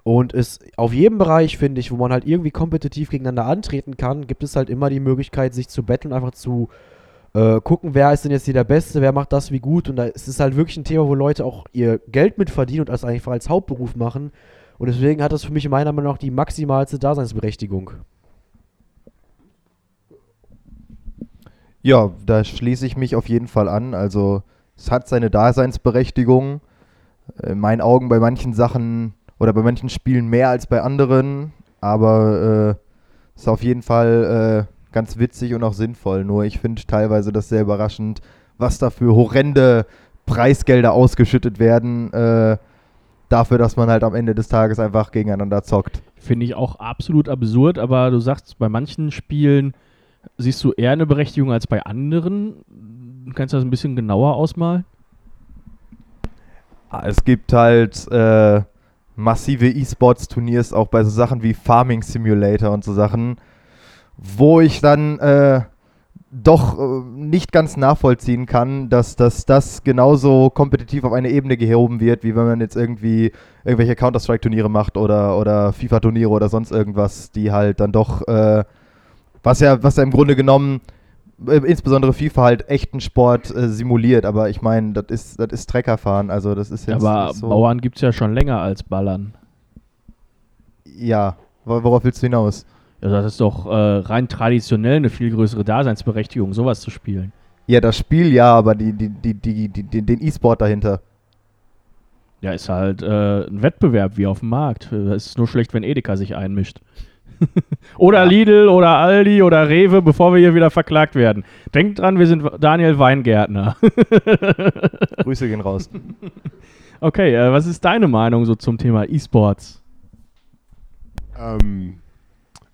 Und es auf jedem Bereich, finde ich, wo man halt irgendwie kompetitiv gegeneinander antreten kann, gibt es halt immer die Möglichkeit, sich zu battlen, einfach zu äh, gucken, wer ist denn jetzt hier der Beste, wer macht das wie gut. Und da ist es halt wirklich ein Thema, wo Leute auch ihr Geld mit verdienen und das einfach als Hauptberuf machen. Und deswegen hat das für mich meiner Meinung nach die maximalste Daseinsberechtigung. Ja, da schließe ich mich auf jeden Fall an. Also es hat seine Daseinsberechtigung. In meinen Augen bei manchen Sachen oder bei manchen Spielen mehr als bei anderen. Aber äh, ist auf jeden Fall äh, ganz witzig und auch sinnvoll. Nur ich finde teilweise das sehr überraschend, was da für horrende Preisgelder ausgeschüttet werden. Äh, dafür, dass man halt am Ende des Tages einfach gegeneinander zockt. Finde ich auch absolut absurd, aber du sagst, bei manchen Spielen siehst du eher eine Berechtigung als bei anderen. Kannst du das ein bisschen genauer ausmalen? Es gibt halt äh, massive E-Sports-Turniers, auch bei so Sachen wie Farming Simulator und so Sachen, wo ich dann äh, doch äh, nicht ganz nachvollziehen kann, dass, dass das genauso kompetitiv auf eine Ebene gehoben wird, wie wenn man jetzt irgendwie irgendwelche Counter-Strike-Turniere macht oder, oder FIFA-Turniere oder sonst irgendwas, die halt dann doch, äh, was ja, was ja im Grunde genommen äh, insbesondere FIFA halt echten Sport äh, simuliert, aber ich meine, das ist, das ist Treckerfahren, also das ist jetzt Aber so. Bauern gibt es ja schon länger als Ballern. Ja, Wor- worauf willst du hinaus? Also das ist doch äh, rein traditionell eine viel größere Daseinsberechtigung, sowas zu spielen. Ja, das Spiel ja, aber die, die, die, die, die, den E-Sport dahinter. Ja, ist halt äh, ein Wettbewerb wie auf dem Markt. Äh, Es ist nur schlecht, wenn Edeka sich einmischt. oder Lidl oder Aldi oder Rewe, bevor wir hier wieder verklagt werden. Denkt dran, wir sind Daniel Weingärtner. Grüße gehen raus. okay, äh, was ist deine Meinung so zum Thema E-Sports? Ähm,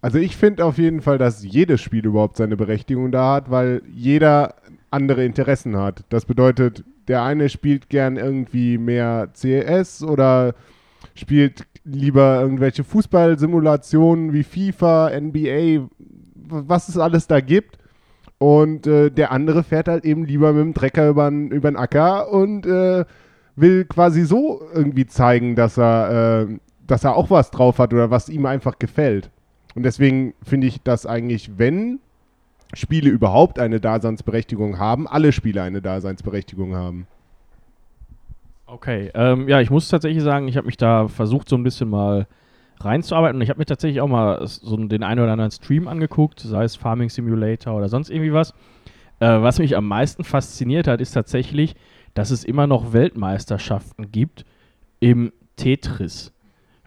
also ich finde auf jeden Fall, dass jedes Spiel überhaupt seine Berechtigung da hat, weil jeder andere Interessen hat. Das bedeutet, der eine spielt gern irgendwie mehr CS oder spielt lieber irgendwelche Fußballsimulationen wie FIFA, NBA, was es alles da gibt. Und äh, der andere fährt halt eben lieber mit dem Trecker über den Acker und äh, will quasi so irgendwie zeigen, dass er, äh, dass er auch was drauf hat oder was ihm einfach gefällt. Und deswegen finde ich, dass eigentlich, wenn Spiele überhaupt eine Daseinsberechtigung haben, alle Spiele eine Daseinsberechtigung haben. Okay, ähm, ja, ich muss tatsächlich sagen, ich habe mich da versucht, so ein bisschen mal reinzuarbeiten. Und ich habe mir tatsächlich auch mal so den einen oder anderen Stream angeguckt, sei es Farming Simulator oder sonst irgendwie was. Äh, was mich am meisten fasziniert hat, ist tatsächlich, dass es immer noch Weltmeisterschaften gibt im Tetris,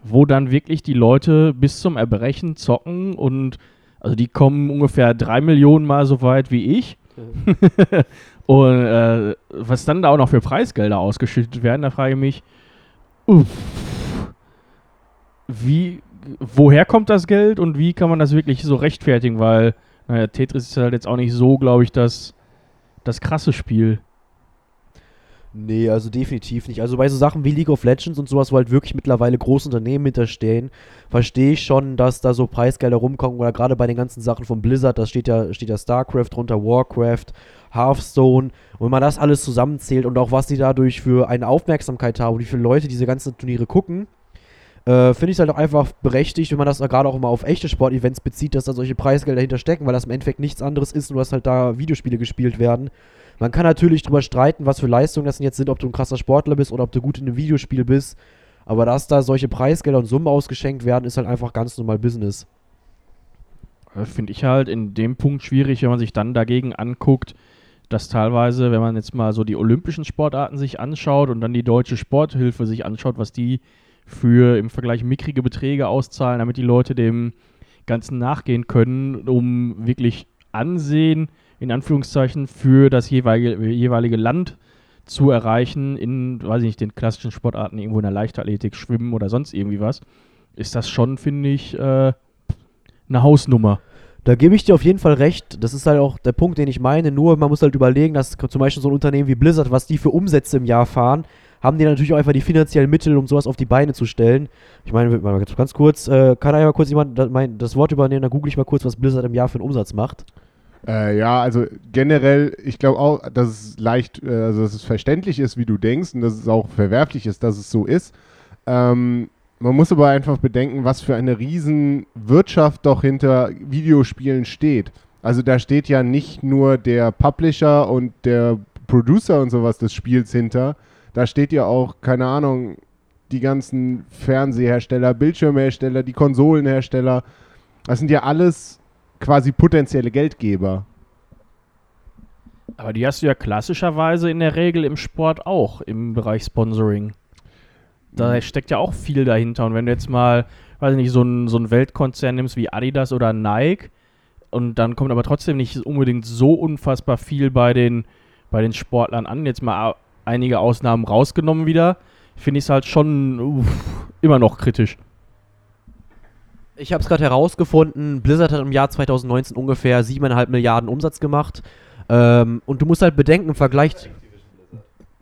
wo dann wirklich die Leute bis zum Erbrechen zocken und also die kommen ungefähr drei Millionen Mal so weit wie ich. und äh, was dann da auch noch für Preisgelder ausgeschüttet werden, da frage ich mich, uff, wie, woher kommt das Geld und wie kann man das wirklich so rechtfertigen? Weil, naja, Tetris ist halt jetzt auch nicht so, glaube ich, das, das krasse Spiel. Nee, also definitiv nicht. Also bei so Sachen wie League of Legends und sowas, wo halt wirklich mittlerweile große Unternehmen hinterstehen, verstehe ich schon, dass da so Preisgelder rumkommen. Oder gerade bei den ganzen Sachen von Blizzard, da steht ja, steht ja StarCraft drunter, Warcraft, Hearthstone. Und wenn man das alles zusammenzählt und auch was die dadurch für eine Aufmerksamkeit haben, wie viele Leute diese ganzen Turniere gucken, äh, finde ich es halt auch einfach berechtigt, wenn man das gerade auch mal auf echte Sportevents bezieht, dass da solche Preisgelder dahinter stecken, weil das im Endeffekt nichts anderes ist, nur dass halt da Videospiele gespielt werden. Man kann natürlich drüber streiten, was für Leistungen das jetzt sind, ob du ein krasser Sportler bist oder ob du gut in einem Videospiel bist. Aber dass da solche Preisgelder und Summen ausgeschenkt werden, ist halt einfach ganz normal Business. Äh, Finde ich halt in dem Punkt schwierig, wenn man sich dann dagegen anguckt, dass teilweise, wenn man jetzt mal so die olympischen Sportarten sich anschaut und dann die deutsche Sporthilfe sich anschaut, was die für im Vergleich mickrige Beträge auszahlen, damit die Leute dem Ganzen nachgehen können, um wirklich Ansehen in Anführungszeichen für das jeweilige, jeweilige Land zu erreichen in, weiß ich nicht, den klassischen Sportarten, irgendwo in der Leichtathletik, Schwimmen oder sonst irgendwie was, ist das schon, finde ich, äh, eine Hausnummer. Da gebe ich dir auf jeden Fall recht. Das ist halt auch der Punkt, den ich meine. Nur man muss halt überlegen, dass zum Beispiel so ein Unternehmen wie Blizzard, was die für Umsätze im Jahr fahren, haben die natürlich auch einfach die finanziellen Mittel, um sowas auf die Beine zu stellen. Ich meine, ganz kurz, äh, kann einmal kurz jemand das, mein, das Wort übernehmen, dann google ich mal kurz, was Blizzard im Jahr für einen Umsatz macht. Äh, ja, also generell, ich glaube auch, dass es leicht, äh, also dass es verständlich ist, wie du denkst und dass es auch verwerflich ist, dass es so ist. Ähm, man muss aber einfach bedenken, was für eine riesen Wirtschaft doch hinter Videospielen steht. Also da steht ja nicht nur der Publisher und der Producer und sowas des Spiels hinter. Da steht ja auch, keine Ahnung, die ganzen Fernsehersteller, Bildschirmhersteller, die Konsolenhersteller. Das sind ja alles quasi potenzielle Geldgeber. Aber die hast du ja klassischerweise in der Regel im Sport auch, im Bereich Sponsoring. Da steckt ja auch viel dahinter. Und wenn du jetzt mal, weiß ich nicht, so einen so Weltkonzern nimmst wie Adidas oder Nike und dann kommt aber trotzdem nicht unbedingt so unfassbar viel bei den, bei den Sportlern an, jetzt mal einige Ausnahmen rausgenommen wieder, finde ich es halt schon uff, immer noch kritisch. Ich habe es gerade herausgefunden, Blizzard hat im Jahr 2019 ungefähr 7,5 Milliarden Umsatz gemacht. Ähm, und du musst halt bedenken, im Vergleich.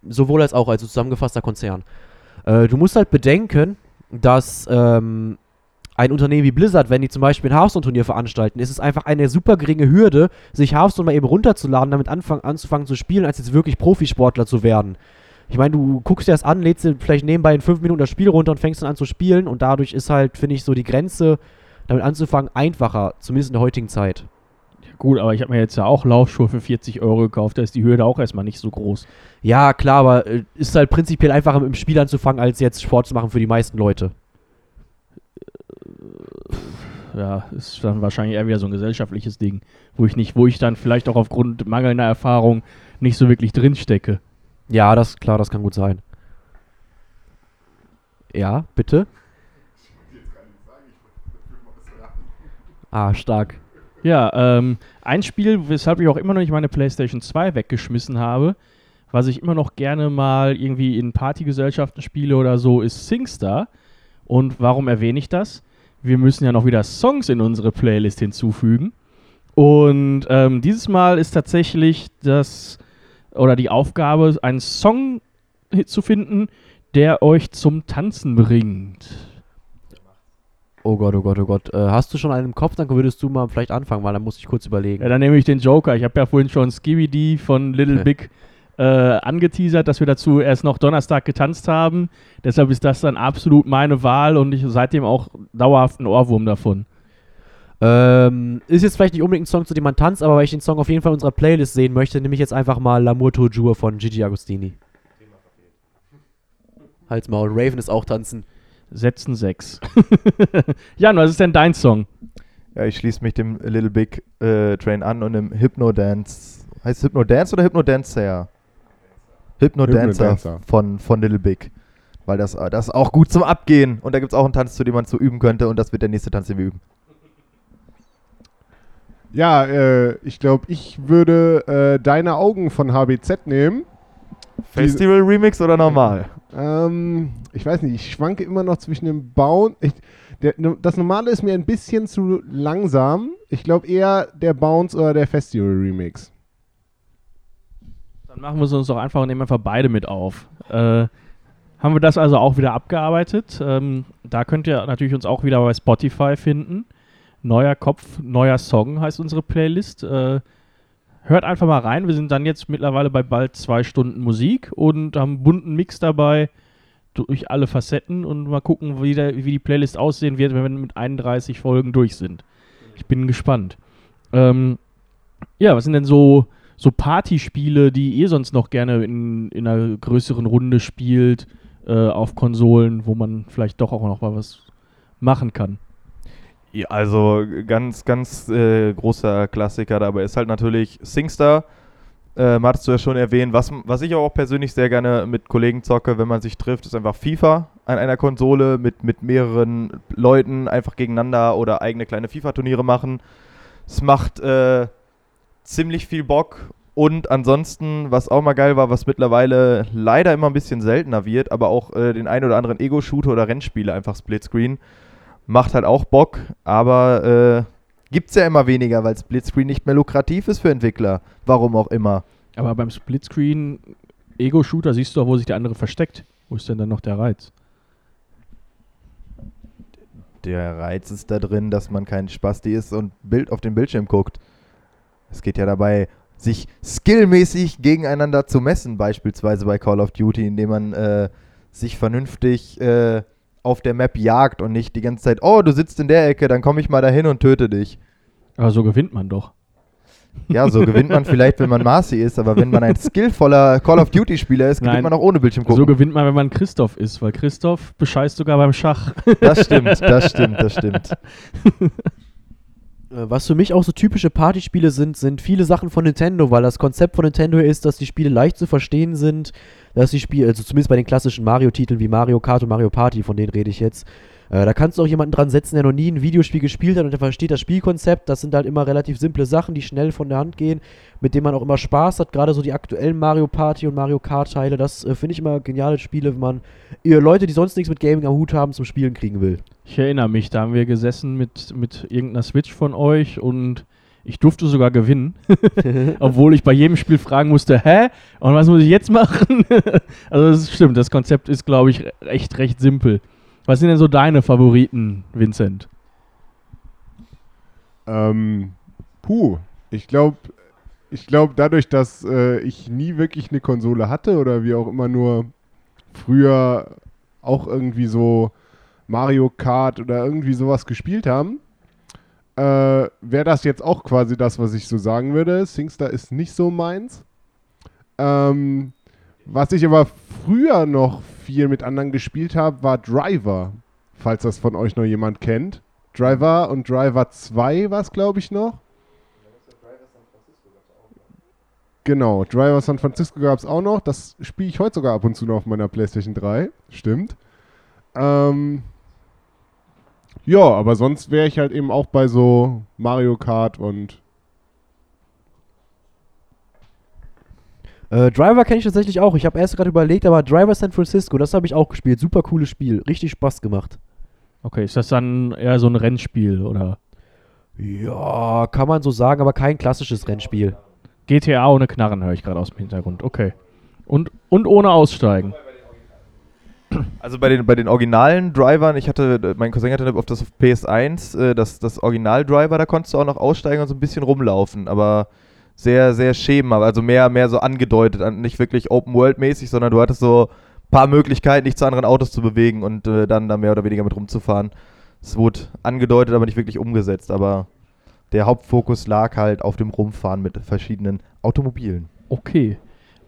sowohl als auch, also zusammengefasster Konzern. Äh, du musst halt bedenken, dass ähm, ein Unternehmen wie Blizzard, wenn die zum Beispiel ein Hearthstone-Turnier veranstalten, ist es einfach eine super geringe Hürde, sich Hearthstone mal eben runterzuladen, damit anfang, anzufangen zu spielen, als jetzt wirklich Profisportler zu werden. Ich meine, du guckst dir das an, lädst dir vielleicht nebenbei in fünf Minuten das Spiel runter und fängst dann an zu spielen und dadurch ist halt, finde ich, so die Grenze, damit anzufangen, einfacher, zumindest in der heutigen Zeit. Gut, aber ich habe mir jetzt ja auch Laufschuhe für 40 Euro gekauft, da ist die Hürde auch erstmal nicht so groß. Ja, klar, aber äh, ist halt prinzipiell einfacher mit dem Spiel anzufangen, als jetzt Sport zu machen für die meisten Leute. Ja, ist dann wahrscheinlich eher wieder so ein gesellschaftliches Ding, wo ich nicht, wo ich dann vielleicht auch aufgrund mangelnder Erfahrung nicht so wirklich drinstecke. Ja, das klar, das kann gut sein. Ja, bitte? Ah, stark. Ja, ähm, ein Spiel, weshalb ich auch immer noch nicht meine PlayStation 2 weggeschmissen habe, was ich immer noch gerne mal irgendwie in Partygesellschaften spiele oder so, ist SingStar. Und warum erwähne ich das? Wir müssen ja noch wieder Songs in unsere Playlist hinzufügen. Und ähm, dieses Mal ist tatsächlich das oder die Aufgabe, einen Song zu finden, der euch zum Tanzen bringt. Oh Gott, oh Gott, oh Gott. Äh, hast du schon einen im Kopf? Dann würdest du mal vielleicht anfangen, weil dann muss ich kurz überlegen. Ja, dann nehme ich den Joker. Ich habe ja vorhin schon Skibidi von Little Okay. Big äh, angeteasert, dass wir dazu erst noch Donnerstag getanzt haben. Deshalb ist das dann absolut meine Wahl und ich seitdem auch dauerhaft einen Ohrwurm davon. Ähm, ist jetzt vielleicht nicht unbedingt ein Song, zu dem man tanzt, aber weil ich den Song auf jeden Fall in unserer Playlist sehen möchte, nehme ich jetzt einfach mal L'amour toujours von Gigi Agostini. Halt's Maul, Raven ist auch tanzen. Setzen 6. Jan, was ist denn dein Song? Ja, ich schließe mich dem Little Big äh, Train an und im Hypno-Dance. Heißt es Hypno-Dance oder Hypno-Dancer? Hypno-Dancer Hypno-Dancer. von, von Little Big. Weil das, äh, das ist auch gut zum Abgehen. Und da gibt es auch einen Tanz, zu dem man so üben könnte. Und das wird der nächste Tanz, den wir üben. Ja, äh, ich glaube, ich würde äh, Deine Augen von HBZ nehmen. Festival Remix oder normal? Ähm, ich weiß nicht, ich schwanke immer noch zwischen dem Bounce. Ich, der, das Normale ist mir ein bisschen zu langsam. Ich glaube eher der Bounce oder der Festival Remix. Dann machen wir es uns doch einfach und nehmen einfach beide mit auf. Äh, haben wir das also auch wieder abgearbeitet. Ähm, da könnt ihr natürlich uns auch wieder bei Spotify finden. Neuer Kopf, neuer Song heißt unsere Playlist. Äh, hört einfach mal rein. Wir sind dann jetzt mittlerweile bei bald zwei Stunden Musik und haben einen bunten Mix dabei durch alle Facetten und mal gucken, wie, der, wie die Playlist aussehen wird, wenn wir mit 31 Folgen durch sind. Ich bin gespannt. Ähm, ja, was sind denn so, so Partyspiele, die ihr sonst noch gerne in, in einer größeren Runde spielt, äh, auf Konsolen, wo man vielleicht doch auch noch mal was machen kann? Ja, also ganz, ganz äh, großer Klassiker dabei ist halt natürlich SingStar. Ähm, hattest du ja schon erwähnt. Was, was ich auch persönlich sehr gerne mit Kollegen zocke, wenn man sich trifft, ist einfach FIFA an einer Konsole mit, mit mehreren Leuten einfach gegeneinander oder eigene kleine FIFA-Turniere machen. Es macht äh, ziemlich viel Bock. Und ansonsten, was auch mal geil war, was mittlerweile leider immer ein bisschen seltener wird, aber auch äh, den ein oder anderen Ego-Shooter oder Rennspiele einfach Splitscreen. Macht halt auch Bock, aber äh, gibt's ja immer weniger, weil Splitscreen nicht mehr lukrativ ist für Entwickler. Warum auch immer. Aber beim Splitscreen Ego-Shooter siehst du auch, wo sich der andere versteckt. Wo ist denn dann noch der Reiz? Der Reiz ist da drin, dass man kein Spasti ist und Bild auf den Bildschirm guckt. Es geht ja dabei, sich skillmäßig gegeneinander zu messen, beispielsweise bei Call of Duty, indem man äh, sich vernünftig äh, auf der Map jagt und nicht die ganze Zeit, oh, du sitzt in der Ecke, dann komme ich mal dahin und töte dich. Aber so gewinnt man doch. Ja, so gewinnt man vielleicht, wenn man Marcy ist, aber wenn man ein skillvoller Call of Duty-Spieler ist, gewinnt Nein. man auch ohne Bildschirm So gucken. gewinnt man, wenn man Christoph ist, weil Christoph bescheißt sogar beim Schach. das stimmt, das stimmt, das stimmt. Äh, Was für mich auch so typische Partyspiele sind, sind viele Sachen von Nintendo, weil das Konzept von Nintendo ist, dass die Spiele leicht zu verstehen sind, dass die Spiele, also zumindest bei den klassischen Mario-Titeln wie Mario Kart und Mario Party, von denen rede ich jetzt, äh, da kannst du auch jemanden dran setzen, der noch nie ein Videospiel gespielt hat und der versteht das Spielkonzept. Das sind halt immer relativ simple Sachen, die schnell von der Hand gehen, mit denen man auch immer Spaß hat. Gerade so die aktuellen Mario Party und Mario Kart Teile, das äh, finde ich immer geniale Spiele, wenn man eher Leute, die sonst nichts mit Gaming am Hut haben, zum Spielen kriegen will. Ich erinnere mich, da haben wir gesessen mit, mit irgendeiner Switch von euch und Ich durfte sogar gewinnen, obwohl ich bei jedem Spiel fragen musste, hä? Und was muss ich jetzt machen? also das stimmt, das Konzept ist, glaube ich, echt recht simpel. Was sind denn so deine Favoriten, Vincent? Ähm, puh, ich glaube, ich glaube, dadurch, dass äh, ich nie wirklich eine Konsole hatte oder wir auch immer nur früher auch irgendwie so Mario Kart oder irgendwie sowas gespielt haben, äh, wäre das jetzt auch quasi das, was ich so sagen würde. Singstar ist nicht so meins. Ähm, was ich aber früher noch viel mit anderen gespielt habe, war Driver. Falls das von euch noch jemand kennt. Driver und Driver 2 war es, glaube ich, noch. Genau, Driver San Francisco gab es auch noch. Das spiele ich heute sogar ab und zu noch auf meiner PlayStation 3. Stimmt. Ähm, ja, aber sonst wäre ich halt eben auch bei so Mario Kart und Äh, Driver kenne ich tatsächlich auch. Ich habe erst gerade überlegt, aber Driver San Francisco, das habe ich auch gespielt. Super cooles Spiel. Richtig Spaß gemacht. Okay, ist das dann eher so ein Rennspiel oder Ja, kann man so sagen, aber kein klassisches Rennspiel. GTA ohne Knarren, höre ich gerade aus dem Hintergrund. Okay. Und, und ohne Aussteigen. Also bei den, bei den originalen Drivern, ich hatte, mein Cousin hatte auf das auf PS1, äh, das, das Original-Driver, da konntest du auch noch aussteigen und so ein bisschen rumlaufen, aber sehr, sehr schemen, also mehr, mehr so angedeutet, an- nicht wirklich Open-World-mäßig, sondern du hattest so ein paar Möglichkeiten, dich zu anderen Autos zu bewegen und äh, dann da mehr oder weniger mit rumzufahren. Es wurde angedeutet, aber nicht wirklich umgesetzt, aber der Hauptfokus lag halt auf dem Rumfahren mit verschiedenen Automobilen. Okay.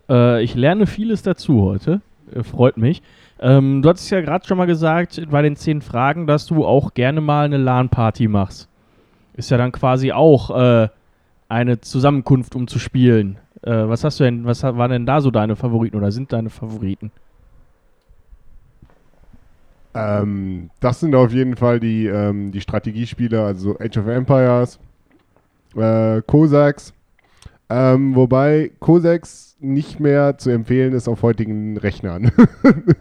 Äh, ich lerne vieles dazu heute. Äh, freut mich. Ähm, du hattest ja gerade schon mal gesagt, bei den zehn Fragen, dass du auch gerne mal eine LAN-Party machst. Ist ja dann quasi auch äh, eine Zusammenkunft, um zu spielen. Äh, was hast du denn, was waren denn da so deine Favoriten oder sind deine Favoriten? Ähm, das sind auf jeden Fall die, ähm, die Strategiespiele, also Age of Empires, äh, Cossacks. Ähm, wobei Cossacks nicht mehr zu empfehlen ist auf heutigen Rechnern.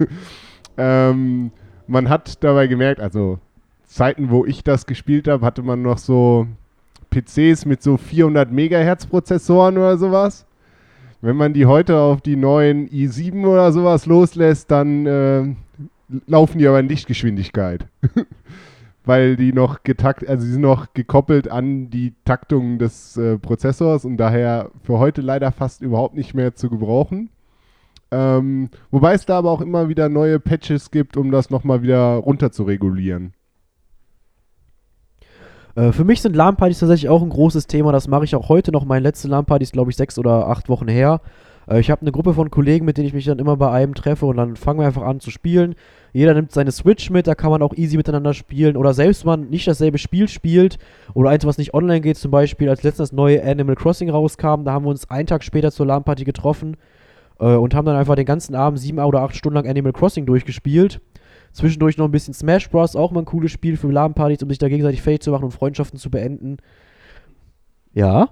ähm, man hat dabei gemerkt, also Zeiten, wo ich das gespielt habe, hatte man noch so PCs mit so 400 Megahertz Prozessoren oder sowas. Wenn man die heute auf die neuen i7 oder sowas loslässt, dann äh, laufen die aber in Lichtgeschwindigkeit. Weil die noch getakt, also sie sind noch gekoppelt an die Taktung des äh, Prozessors und daher für heute leider fast überhaupt nicht mehr zu gebrauchen. Ähm, wobei es da aber auch immer wieder neue Patches gibt, um das nochmal wieder runter zu regulieren. Äh, für mich sind LAN-Partys tatsächlich auch ein großes Thema. Das mache ich auch heute noch. Meine letzte LAN-Party ist, glaube ich, sechs oder acht Wochen her. Äh, ich habe eine Gruppe von Kollegen, mit denen ich mich dann immer bei einem treffe und dann fangen wir einfach an zu spielen. Jeder nimmt seine Switch mit, da kann man auch easy miteinander spielen. Oder selbst wenn man nicht dasselbe Spiel spielt oder eins, was nicht online geht, zum Beispiel, als letztens das neue Animal Crossing rauskam, da haben wir uns einen Tag später zur LAN-Party getroffen äh, und haben dann einfach den ganzen Abend sieben oder acht Stunden lang Animal Crossing durchgespielt. Zwischendurch noch ein bisschen Smash Bros. auch mal ein cooles Spiel für LAN-Partys, um sich da gegenseitig fähig zu machen und Freundschaften zu beenden. Ja.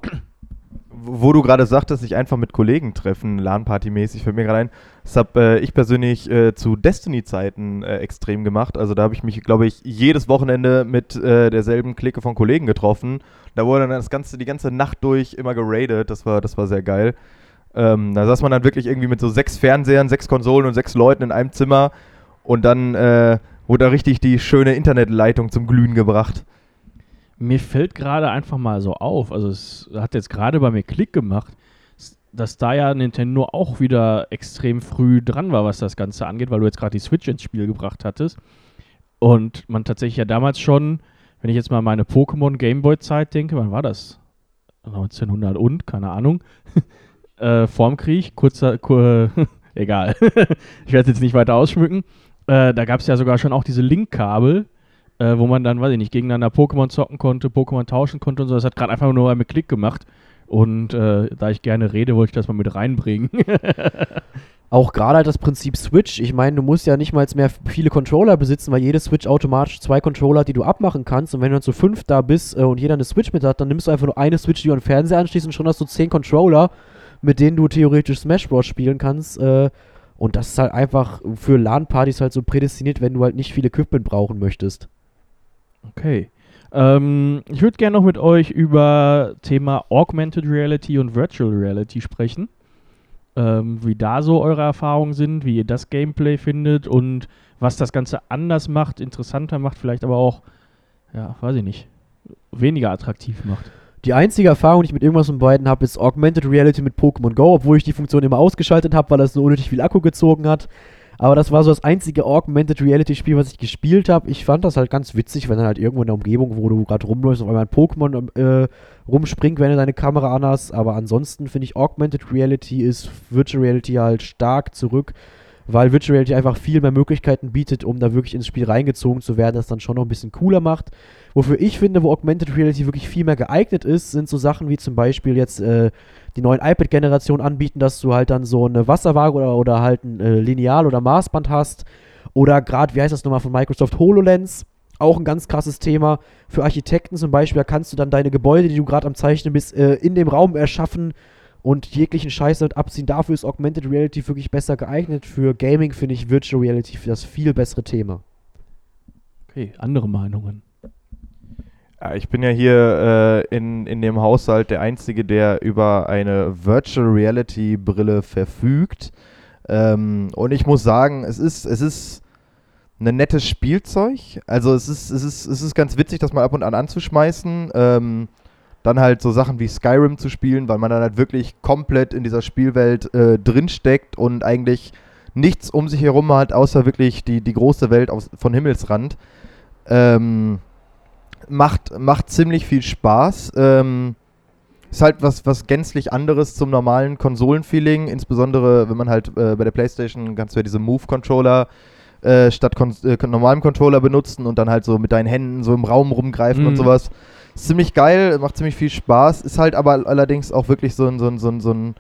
Wo du gerade sagtest, sich einfach mit Kollegen treffen, LAN-Party-mäßig, fällt mir gerade ein. Das habe äh, ich persönlich äh, zu Destiny-Zeiten äh, extrem gemacht. Also da habe ich mich, glaube ich, jedes Wochenende mit äh, derselben Clique von Kollegen getroffen. Da wurde dann das ganze, die ganze Nacht durch immer geradet. Das war, das war sehr geil. Ähm, da saß man dann wirklich irgendwie mit so sechs Fernsehern, sechs Konsolen und sechs Leuten in einem Zimmer und dann äh, wurde da richtig die schöne Internetleitung zum Glühen gebracht. Mir fällt gerade einfach mal so auf, also es hat jetzt gerade bei mir Klick gemacht, dass da ja Nintendo auch wieder extrem früh dran war, was das Ganze angeht, weil du jetzt gerade die Switch ins Spiel gebracht hattest. Und man tatsächlich ja damals schon, wenn ich jetzt mal meine Pokémon Gameboy-Zeit denke, wann war das? 1900 und, keine Ahnung. äh, vorm Krieg, kurzer, kur, egal. ich werde es jetzt nicht weiter ausschmücken. Äh, da gab es ja sogar schon auch diese Link-Kabel, äh, wo man dann, weiß ich nicht, gegeneinander Pokémon zocken konnte, Pokémon tauschen konnte und so. Das hat gerade einfach nur einmal Klick gemacht. Und äh, da ich gerne rede, wollte ich das mal mit reinbringen. Auch gerade halt das Prinzip Switch. Ich meine, du musst ja nicht mal mehr viele Controller besitzen, weil jede Switch automatisch zwei Controller hat, die du abmachen kannst. Und wenn du dann zu fünf da bist äh, und jeder eine Switch mit hat, dann nimmst du einfach nur eine Switch, die du an den Fernseher anschließt und schon hast du zehn Controller, mit denen du theoretisch Smash Bros. spielen kannst. Äh, und das ist halt einfach für LAN-Partys halt so prädestiniert, wenn du halt nicht viel Equipment brauchen möchtest. okay. Ähm, ich würde gerne noch mit euch über Thema Augmented Reality und Virtual Reality sprechen. Ähm, wie da so eure Erfahrungen sind, wie ihr das Gameplay findet und was das Ganze anders macht, interessanter macht, vielleicht aber auch, ja, weiß ich nicht, weniger attraktiv macht. Die einzige Erfahrung, die ich mit irgendwas von beiden habe, ist Augmented Reality mit Pokémon Go, obwohl ich die Funktion immer ausgeschaltet habe, weil das so unnötig viel Akku gezogen hat. Aber das war so das einzige Augmented Reality Spiel, was ich gespielt habe. Ich fand das halt ganz witzig, wenn dann halt irgendwo in der Umgebung, wo du gerade rumläufst, auf einmal ein Pokémon äh, rumspringt, wenn du deine Kamera anhast. Aber ansonsten finde ich Augmented Reality ist Virtual Reality halt stark zurück, weil Virtual Reality einfach viel mehr Möglichkeiten bietet, um da wirklich ins Spiel reingezogen zu werden, das dann schon noch ein bisschen cooler macht. Wofür ich finde, wo Augmented Reality wirklich viel mehr geeignet ist, sind so Sachen wie zum Beispiel jetzt äh, die neuen iPad-Generationen anbieten, dass du halt dann so eine Wasserwaage oder, oder halt ein äh, Lineal- oder Maßband hast. Oder gerade, wie heißt das nochmal von Microsoft, HoloLens. Auch ein ganz krasses Thema. Für Architekten zum Beispiel, da kannst du dann deine Gebäude, die du gerade am Zeichnen bist, äh, in dem Raum erschaffen und jeglichen Scheiß halt abziehen. Dafür ist Augmented Reality wirklich besser geeignet. Für Gaming finde ich Virtual Reality das viel bessere Thema. Okay, andere Meinungen. Ja, ich bin ja hier äh, in, in dem Haushalt der Einzige, der über eine Virtual Reality Brille verfügt. Ähm, und ich muss sagen, es ist, es ist ein nettes Spielzeug. Also es ist, es ist, es ist ganz witzig, das mal ab und an anzuschmeißen. Ähm, dann halt so Sachen wie Skyrim zu spielen, weil man dann halt wirklich komplett in dieser Spielwelt äh, drinsteckt und eigentlich nichts um sich herum hat, außer wirklich die, die große Welt aus, von Himmelsrand. Ähm, macht, macht ziemlich viel Spaß. Ähm, ist halt was, was gänzlich anderes zum normalen Konsolenfeeling, insbesondere wenn man halt äh, bei der Playstation kannst du ja diese Move-Controller äh, statt kon äh, normalem Controller benutzen und dann halt so mit deinen Händen so im Raum rumgreifen Mhm. und sowas. Ist ziemlich geil, macht ziemlich viel Spaß, ist halt aber allerdings auch wirklich so ein, so ein, so ein, so ein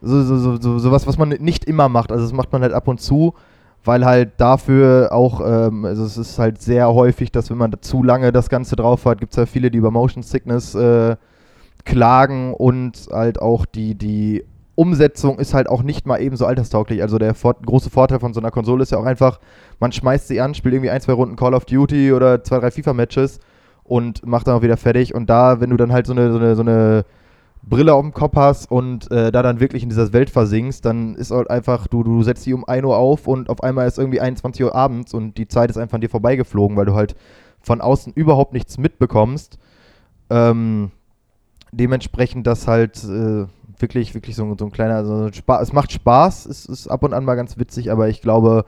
so, so, so, so, sowas, was man nicht immer macht. Also das macht man halt ab und zu, weil halt dafür auch, ähm, also es ist halt sehr häufig, dass wenn man zu lange das Ganze drauf hat, gibt es ja viele, die über Motion Sickness äh, klagen und halt auch die, die Umsetzung ist halt auch nicht mal eben so alterstauglich. Also der vor große Vorteil von so einer Konsole ist ja auch einfach, man schmeißt sie an, spielt irgendwie ein, zwei Runden Call of Duty oder zwei, drei FIFA-Matches und macht dann auch wieder fertig. Und da, wenn du dann halt so eine, so eine, so eine Brille auf dem Kopf hast und äh, da dann wirklich in dieser Welt versinkst, dann ist halt einfach, du, du setzt die um 1 Uhr auf und auf einmal ist irgendwie 21 Uhr abends und die Zeit ist einfach an dir vorbeigeflogen, weil du halt von außen überhaupt nichts mitbekommst. Ähm, dementsprechend das halt äh, wirklich, wirklich so, so ein kleiner, so ein Spaß, es macht Spaß, es ist ab und an mal ganz witzig, aber ich glaube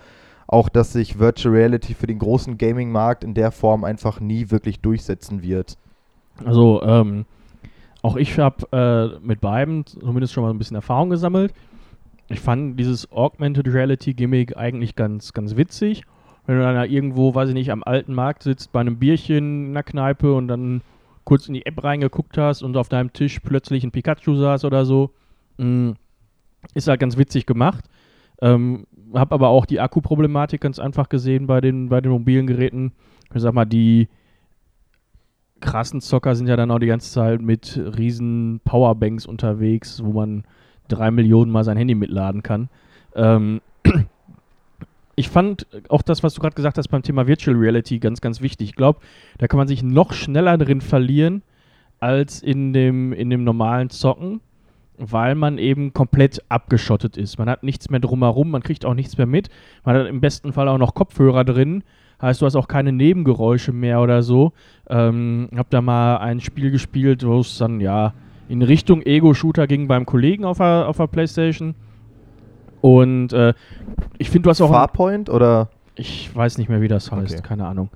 auch, dass sich Virtual Reality für den großen Gaming-Markt in der Form einfach nie wirklich durchsetzen wird. Also, ähm, auch ich habe äh, mit beiden zumindest schon mal ein bisschen Erfahrung gesammelt. Ich fand dieses Augmented Reality Gimmick eigentlich ganz, ganz witzig. Wenn du dann da irgendwo, weiß ich nicht, am alten Markt sitzt, bei einem Bierchen in der Kneipe und dann kurz in die App reingeguckt hast und auf deinem Tisch plötzlich ein Pikachu saß oder so, mh, ist halt ganz witzig gemacht. Ähm, hab aber auch die Akkuproblematik ganz einfach gesehen bei den, bei den mobilen Geräten. Ich sag mal, die krassen Zocker sind ja dann auch die ganze Zeit mit riesen Powerbanks unterwegs, wo man drei Millionen Mal sein Handy mitladen kann. Ähm, ich fand auch das, was du gerade gesagt hast beim Thema Virtual Reality, ganz, ganz wichtig. Ich glaube, da kann man sich noch schneller drin verlieren als in dem, in dem normalen Zocken, weil man eben komplett abgeschottet ist. Man hat nichts mehr drumherum, man kriegt auch nichts mehr mit. Man hat im besten Fall auch noch Kopfhörer drin. Heißt, du hast auch keine Nebengeräusche mehr oder so. Ähm, hab da mal ein Spiel gespielt, wo es dann ja in Richtung Ego-Shooter ging beim Kollegen auf der, auf der Playstation. Und äh, ich finde, du hast auch. Farpoint oder? ich weiß nicht mehr, wie das heißt, Okay. keine Ahnung.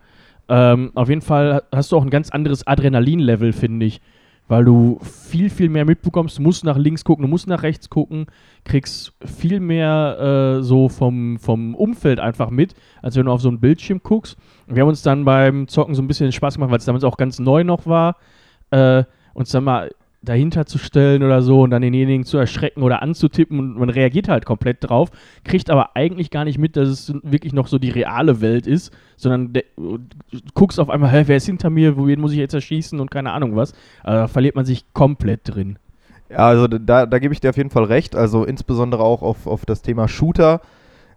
Ähm, auf jeden Fall hast du auch ein ganz anderes Adrenalin-Level, finde ich. Weil du viel, viel mehr mitbekommst. Du musst nach links gucken, du musst nach rechts gucken, kriegst viel mehr äh, so vom, vom Umfeld einfach mit, als wenn du auf so einen Bildschirm guckst. Wir haben uns dann beim Zocken so ein bisschen Spaß gemacht, weil es damals auch ganz neu noch war, äh, uns dann mal dahinter zu stellen oder so und dann denjenigen zu erschrecken oder anzutippen und man reagiert halt komplett drauf, kriegt aber eigentlich gar nicht mit, dass es wirklich noch so die reale Welt ist, sondern guckst auf einmal, hä, wer ist hinter mir, wen muss ich jetzt erschießen und keine Ahnung was. Also da verliert man sich komplett drin. Ja, also da, da gebe ich dir auf jeden Fall recht. Also insbesondere auch auf, auf das Thema Shooter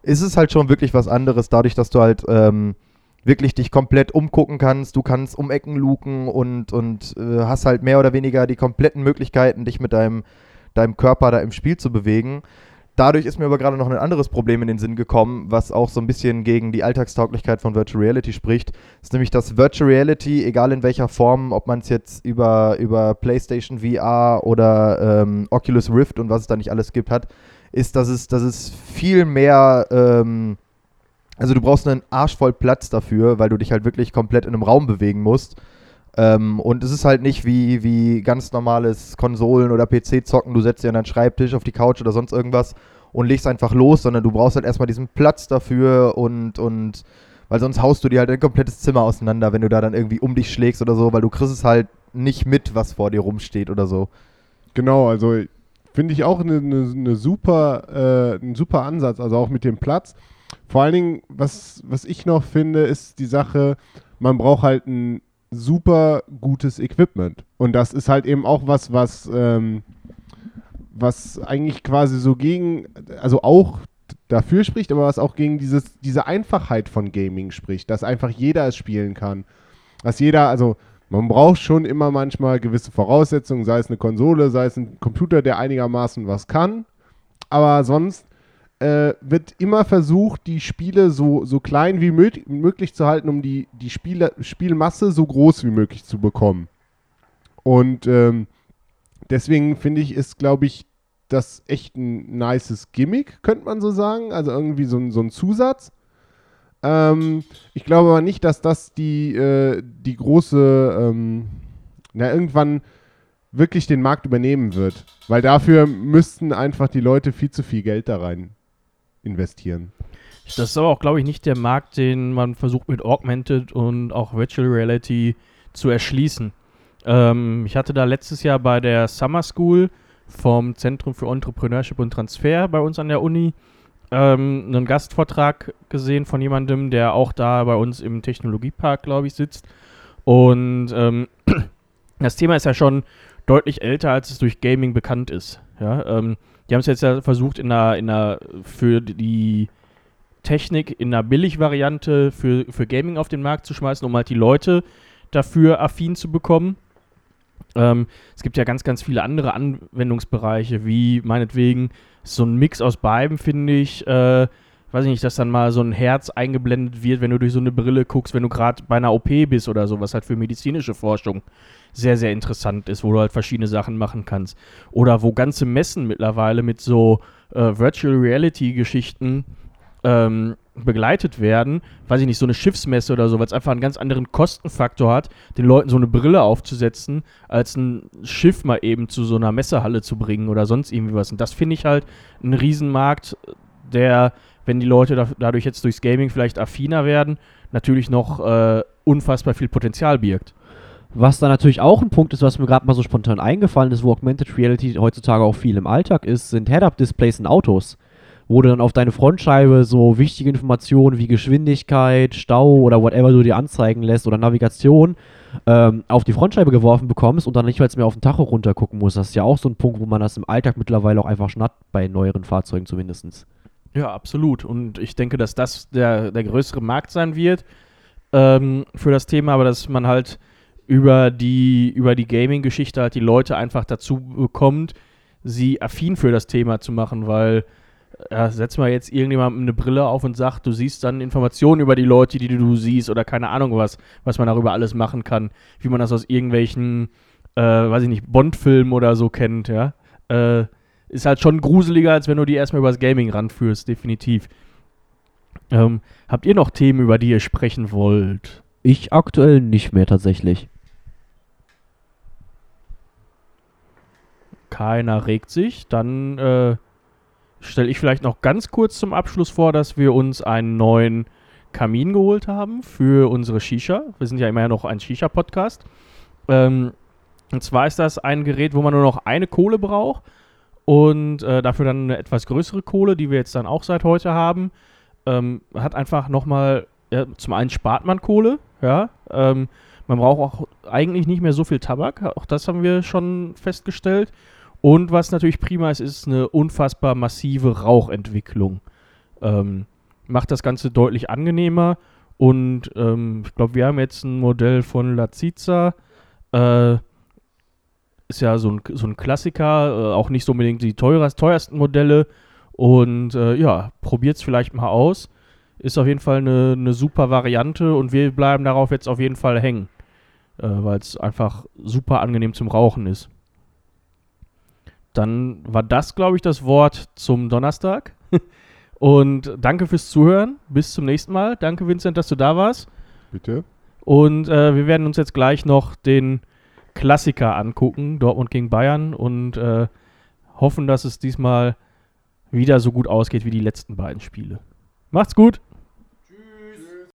ist es halt schon wirklich was anderes, dadurch, dass du halt ähm, wirklich dich komplett umgucken kannst. Du kannst um Ecken luken und, und äh, hast halt mehr oder weniger die kompletten Möglichkeiten, dich mit deinem, deinem Körper da im Spiel zu bewegen. Dadurch ist mir aber gerade noch ein anderes Problem in den Sinn gekommen, was auch so ein bisschen gegen die Alltagstauglichkeit von Virtual Reality spricht. Das ist nämlich, dass Virtual Reality, egal in welcher Form, ob man es jetzt über, über PlayStation VR oder ähm, Oculus Rift und was es da nicht alles gibt hat, ist, dass es, dass es viel mehr, ähm, also du brauchst einen Arsch voll Platz dafür, weil du dich halt wirklich komplett in einem Raum bewegen musst. Ähm, und es ist halt nicht wie, wie ganz normales Konsolen- oder PC-Zocken, du setzt dir an deinen Schreibtisch, auf die Couch oder sonst irgendwas und legst einfach los, sondern du brauchst halt erstmal diesen Platz dafür und, und weil sonst haust du dir halt ein komplettes Zimmer auseinander, wenn du da dann irgendwie um dich schlägst oder so, weil du kriegst es halt nicht mit, was vor dir rumsteht oder so. Genau, also finde ich auch eine, eine, eine super, äh, ein super Ansatz, also auch mit dem Platz. Vor allen Dingen, was, was ich noch finde, ist die Sache, man braucht halt ein super gutes Equipment. Und das ist halt eben auch was, was, ähm, was eigentlich quasi so gegen, also auch dafür spricht, aber was auch gegen dieses, diese Einfachheit von Gaming spricht, dass einfach jeder es spielen kann. Dass jeder, also man braucht schon immer manchmal gewisse Voraussetzungen, sei es eine Konsole, sei es ein Computer, der einigermaßen was kann. Aber sonst äh, wird immer versucht, die Spiele so, so klein wie mög möglich zu halten, um die, die Spiele, Spielmasse so groß wie möglich zu bekommen. Und ähm, deswegen finde ich, ist, glaube ich, das echt ein nices Gimmick, könnte man so sagen. Also irgendwie so, ein- so ein Zusatz. Ähm, ich glaube aber nicht, dass das die, äh, die große, ähm, na, irgendwann wirklich den Markt übernehmen wird. Weil dafür müssten einfach die Leute viel zu viel Geld da rein investieren. Das ist aber auch, glaube ich, nicht der Markt, den man versucht mit Augmented und auch Virtual Reality zu erschließen. Ähm, ich hatte da letztes Jahr bei der Summer School vom Zentrum für Entrepreneurship und Transfer bei uns an der Uni ähm, einen Gastvortrag gesehen von jemandem, der auch da bei uns im Technologiepark, glaube ich, sitzt. Und ähm, das Thema ist ja schon deutlich älter, als es durch Gaming bekannt ist. Ja, ähm, die haben es jetzt ja versucht, in einer, in einer für die Technik in einer Billigvariante für, für Gaming auf den Markt zu schmeißen, um halt die Leute dafür affin zu bekommen. Ähm, es gibt ja ganz, ganz viele andere Anwendungsbereiche, wie meinetwegen so ein Mix aus beiden, finde ich. Äh, weiß ich nicht, dass dann mal so ein Herz eingeblendet wird, wenn du durch so eine Brille guckst, wenn du gerade bei einer OP bist oder so, was halt für medizinische Forschung sehr, sehr interessant ist, wo du halt verschiedene Sachen machen kannst. Oder wo ganze Messen mittlerweile mit so äh, Virtual Reality Geschichten ähm, begleitet werden, weiß ich nicht, so eine Schiffsmesse oder so, weil es einfach einen ganz anderen Kostenfaktor hat, den Leuten so eine Brille aufzusetzen, als ein Schiff mal eben zu so einer Messehalle zu bringen oder sonst irgendwie was. Und das finde ich halt ein Riesenmarkt, der, wenn die Leute da, dadurch jetzt durchs Gaming vielleicht affiner werden, natürlich noch äh, unfassbar viel Potenzial birgt. Was da natürlich auch ein Punkt ist, was mir gerade mal so spontan eingefallen ist, wo Augmented Reality heutzutage auch viel im Alltag ist, sind Head-Up-Displays in Autos. Wo du dann auf deine Frontscheibe so wichtige Informationen wie Geschwindigkeit, Stau oder whatever du dir anzeigen lässt oder Navigation ähm, auf die Frontscheibe geworfen bekommst und dann nicht mehr auf den Tacho runtergucken musst. Das ist ja auch so ein Punkt, wo man das im Alltag mittlerweile auch einfach schnappt, bei neueren Fahrzeugen zumindest. Ja, absolut. Und ich denke, dass das der, der größere Markt sein wird ähm, für das Thema, aber dass man halt über die, über die Gaming-Geschichte halt die Leute einfach dazu bekommt, sie affin für das Thema zu machen, weil ja, setz mal jetzt irgendjemandem eine Brille auf und sagt, du siehst dann Informationen über die Leute, die du siehst oder keine Ahnung was, was man darüber alles machen kann, wie man das aus irgendwelchen, äh, weiß ich nicht, Bond-Filmen oder so kennt, ja. Äh, ist halt schon gruseliger, als wenn du die erstmal übers Gaming ranführst, definitiv. Ähm, habt ihr noch Themen, über die ihr sprechen wollt? Ich aktuell nicht mehr tatsächlich. Keiner regt sich. Dann äh, stelle ich vielleicht noch ganz kurz zum Abschluss vor, dass wir uns einen neuen Kamin geholt haben für unsere Shisha. Wir sind ja immer noch ein Shisha-Podcast. Ähm, und zwar ist das ein Gerät, wo man nur noch eine Kohle braucht und äh, dafür dann eine etwas größere Kohle, die wir jetzt dann auch seit heute haben. Ähm, hat einfach nochmal, ja, zum einen spart man Kohle, ja. Ähm, man braucht auch eigentlich nicht mehr so viel Tabak, auch das haben wir schon festgestellt. Und was natürlich prima ist, ist eine unfassbar massive Rauchentwicklung. Ähm, macht das Ganze deutlich angenehmer Und ähm, ich glaube, wir haben jetzt ein Modell von Laziza. Äh, ist ja so ein, so ein Klassiker, äh, auch nicht so unbedingt die teurer, teuersten Modelle. Und äh, ja, probiert es vielleicht mal aus. Ist auf jeden Fall eine, eine super Variante und wir bleiben darauf jetzt auf jeden Fall hängen, äh, weil es einfach super angenehm zum Rauchen ist. Dann war das, glaube ich, das Wort zum Donnerstag. und danke fürs Zuhören. Bis zum nächsten Mal. Danke, Vincent, dass du da warst. Bitte. Und äh, wir werden uns jetzt gleich noch den Klassiker angucken, Dortmund gegen Bayern, und äh, hoffen, dass es diesmal wieder so gut ausgeht wie die letzten beiden Spiele. Macht's gut!